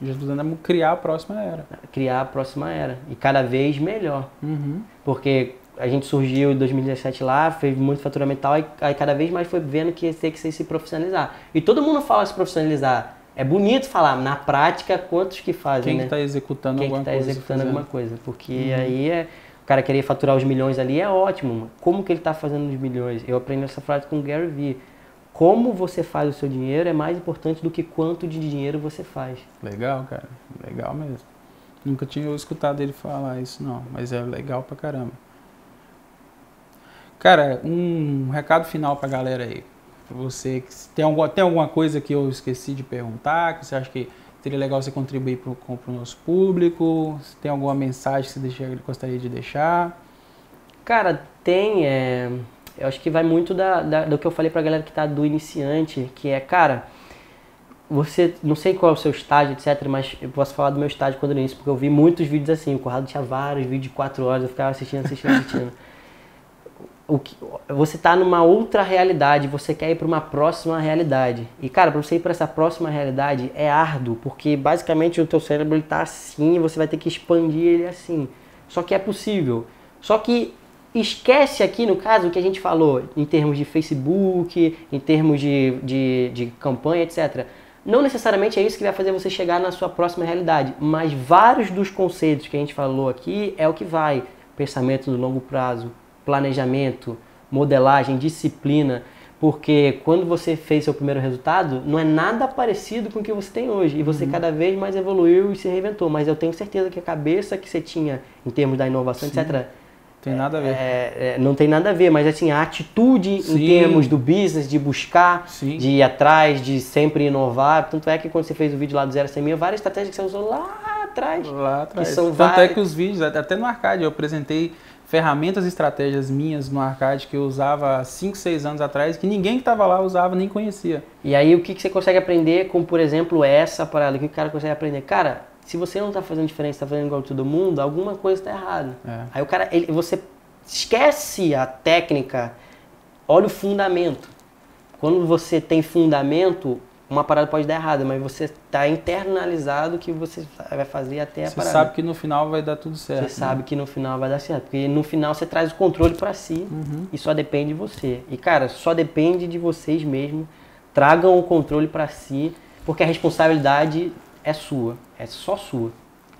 Ajudando a criar a próxima era. Criar a próxima era. E cada vez melhor. Uhum. Porque a gente surgiu em 2017 lá, fez muito faturamento e tal, aí cada vez mais foi vendo que ia ter que se profissionalizar. E todo mundo fala se profissionalizar. É bonito falar, na prática, quantos que fazem, Quem né? está executando Quem alguma que tá coisa. executando alguma coisa. Porque uhum. aí é, o cara querer faturar os milhões ali é ótimo. Como que ele está fazendo os milhões? Eu aprendi essa frase com o Gary Vee. Como você faz o seu dinheiro é mais importante do que quanto de dinheiro você faz. Legal, cara. Legal mesmo. Nunca tinha escutado ele falar isso, não. Mas é legal pra caramba. Cara, um recado final pra galera aí. Você tem, alguma, tem alguma coisa que eu esqueci de perguntar, que você acha que seria legal você contribuir para o nosso público? Se tem alguma mensagem que você deixa, gostaria de deixar? Cara, tem. É, eu acho que vai muito da, da, do que eu falei para a galera que está do iniciante, que é, cara, você, não sei qual é o seu estágio, etc, mas eu posso falar do meu estágio quando eu início, porque eu vi muitos vídeos assim, o Corrado tinha vários vídeos de 4 horas, eu ficava assistindo, assistindo, assistindo. o que, você está numa outra realidade, você quer ir para uma próxima realidade. E cara, para você ir para essa próxima realidade é árduo, porque basicamente o teu cérebro está assim você vai ter que expandir ele assim. Só que é possível. Só que esquece aqui, no caso, o que a gente falou em termos de Facebook, em termos de, de, de campanha, etc. Não necessariamente é isso que vai fazer você chegar na sua próxima realidade, mas vários dos conceitos que a gente falou aqui é o que vai. Pensamento no longo prazo, planejamento, modelagem, disciplina, porque quando você fez seu primeiro resultado, não é nada parecido com o que você tem hoje. E você uhum. cada vez mais evoluiu e se reinventou. Mas eu tenho certeza que a cabeça que você tinha em termos da inovação, Sim. etc., tem nada a ver. É, é, não tem nada a ver, mas assim, a atitude Sim. em termos do business, de buscar, Sim. de ir atrás, de sempre inovar. Tanto é que quando você fez o vídeo lá do Zero 100 mil, várias estratégias que você usou lá atrás. Lá atrás. Tanto várias... é que os vídeos, até no arcade, eu apresentei ferramentas e estratégias minhas no arcade que eu usava 5, 6 anos atrás, que ninguém que estava lá usava nem conhecia. E aí o que, que você consegue aprender com, por exemplo, essa parada? O que o cara consegue aprender? Cara, se você não está fazendo diferença, está fazendo igual todo mundo, alguma coisa está errada. É. Aí o cara, ele, você esquece a técnica, olha o fundamento. Quando você tem fundamento, uma parada pode dar errada, mas você está internalizado que você vai fazer até a você parada. Você sabe que no final vai dar tudo certo. Você né? sabe que no final vai dar certo, porque no final você traz o controle para si uhum. e só depende de você. E cara, só depende de vocês mesmo. Tragam o controle para si, porque a responsabilidade é sua, é só sua.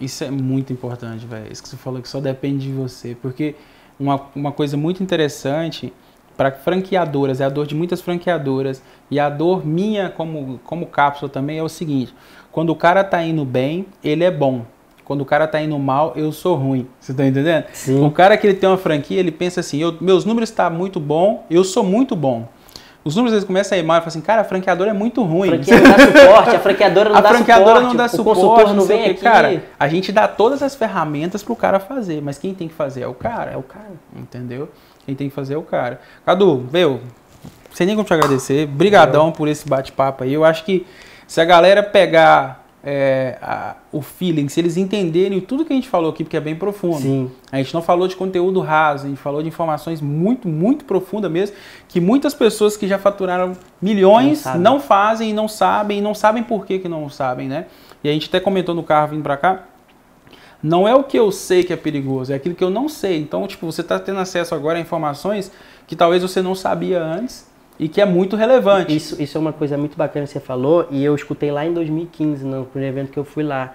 Isso é muito importante, velho. Isso que você falou que só depende de você, porque uma, uma coisa muito interessante para franqueadoras, é a dor de muitas franqueadoras e a dor minha como, como cápsula também é o seguinte: quando o cara tá indo bem, ele é bom. Quando o cara tá indo mal, eu sou ruim. Você tá entendendo? Sim. O cara que ele tem uma franquia, ele pensa assim: eu, meus números estão tá muito bom, eu sou muito bom. Os números eles começam a ir mal e falam assim, cara, a franqueadora é muito ruim. A franquia não dá suporte, a franqueadora não a dá franqueadora suporte, não dá o suporte, consultor não vem aqui. Cara, a gente dá todas as ferramentas pro cara fazer, mas quem tem que fazer é o cara. É o cara. Entendeu? Quem tem que fazer é o cara. Cadu, veio, sem nem como te agradecer, brigadão por esse bate-papo aí. Eu acho que se a galera pegar é, a- o feeling, se eles entenderem tudo que a gente falou aqui, porque é bem profundo. Sim. A gente não falou de conteúdo raso, a gente falou de informações muito, muito profundas mesmo, que muitas pessoas que já faturaram milhões Não não, fazem, não sabem, e não sabem por que, que não sabem, né? E a gente até comentou no carro vindo pra cá, não é o que eu sei que é perigoso, é aquilo que eu não sei. Então, tipo, você está tendo acesso agora a informações que talvez você não sabia antes e que é muito relevante. Isso, isso é uma coisa muito bacana que você falou e eu escutei lá em 2015, no primeiro evento que eu fui lá,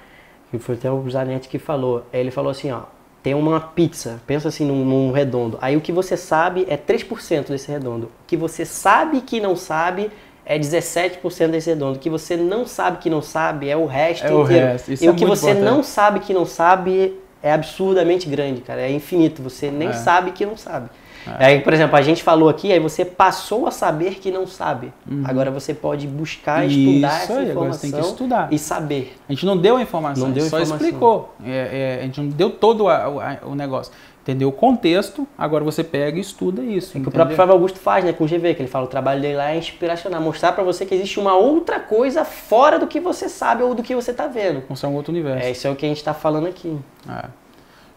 que foi até o Zanetti que falou. Ele falou assim, ó, tem uma pizza, pensa assim num, num redondo. Aí o que você sabe é 3% desse redondo. O que você sabe que não sabe é 17% desse redondo. O que você não sabe que não sabe é o resto É o inteiro. resto, isso e é o que você importante. não sabe que não sabe é absurdamente grande, cara. É infinito. Você nem É. sabe que não sabe. Aí, por exemplo, a gente falou aqui, aí você passou a saber que não sabe. Agora você pode buscar, estudar Uhum. Isso essa aí, agora você informação tem que estudar. e saber. A gente não deu a informação, Não a gente deu só informação. explicou. É, é, a gente não deu todo a- o- a- o negócio. Entendeu o contexto, agora você pega e estuda isso. É que o próprio Flávio Augusto faz, né, com o GV, que ele fala, o trabalho dele lá é inspiracional, mostrar pra você que existe uma outra coisa fora do que você sabe ou do que você tá vendo. Mostrar um outro universo. É, isso é o que a gente tá falando aqui. Ah,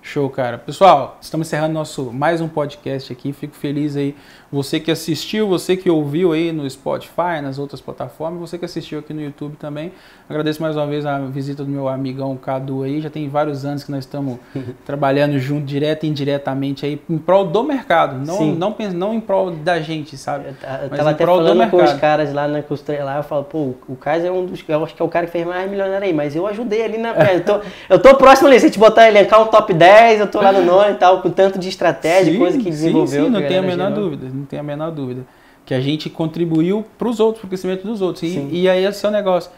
show, cara. Pessoal, estamos encerrando nosso mais um podcast aqui. Fico feliz aí. Você que assistiu, você que ouviu aí no Spotify, nas outras plataformas, você que assistiu aqui no YouTube também. Agradeço mais uma vez a visita do meu amigão Cadu aí. Já tem vários anos que nós estamos trabalhando junto, direto e indiretamente aí, em prol do mercado. Não, Sim. não, pens- não em prol da gente, sabe? Eu, eu Mas em até prol do falando com os mercado. caras lá na costura lá, eu falo, pô, o Kaiser é um dos. Eu acho que é o cara que fez mais milionário aí, mas eu ajudei ali na. Eu tô, eu tô próximo ali, se a gente botar elencar um top 10, eu tô lá no nome e tal, com tanto de estratégia, Sim, coisa que desenvolveu. Sim, sim, não tem a menor gerou. dúvida, não tem a menor dúvida. Que a gente contribuiu para os outros, para o crescimento dos outros. E, e aí esse é o negócio.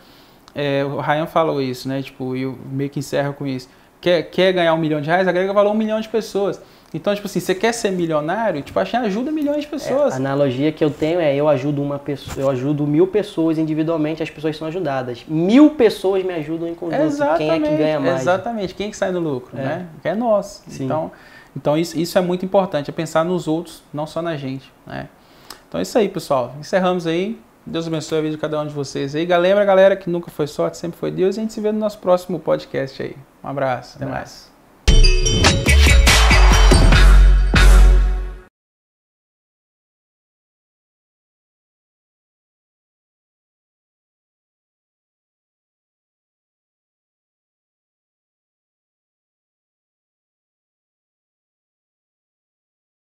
É, o Ryan falou isso, né? Tipo, e eu meio que encerro com isso. Quer, quer ganhar um milhão de reais, agrega valor a um milhão de pessoas. Então, tipo assim, você quer ser milionário, tipo, a Shen ajuda milhões de É, pessoas. a analogia que eu tenho é eu ajudo uma pessoa, eu ajudo mil pessoas individualmente, as pessoas são ajudadas. Mil pessoas me ajudam em conjunto. Quem é que ganha mais? Exatamente, quem é que sai no lucro, É. né? É nós. Sim. Então, então isso, isso é muito importante, é pensar nos outros, não só na gente, né? Então é isso aí, pessoal. Encerramos aí. Deus abençoe a vida de cada um de vocês aí. Lembra, galera, que nunca foi sorte, sempre foi Deus. E a gente se vê no nosso próximo podcast aí. Um abraço. Até Um mais. abraço.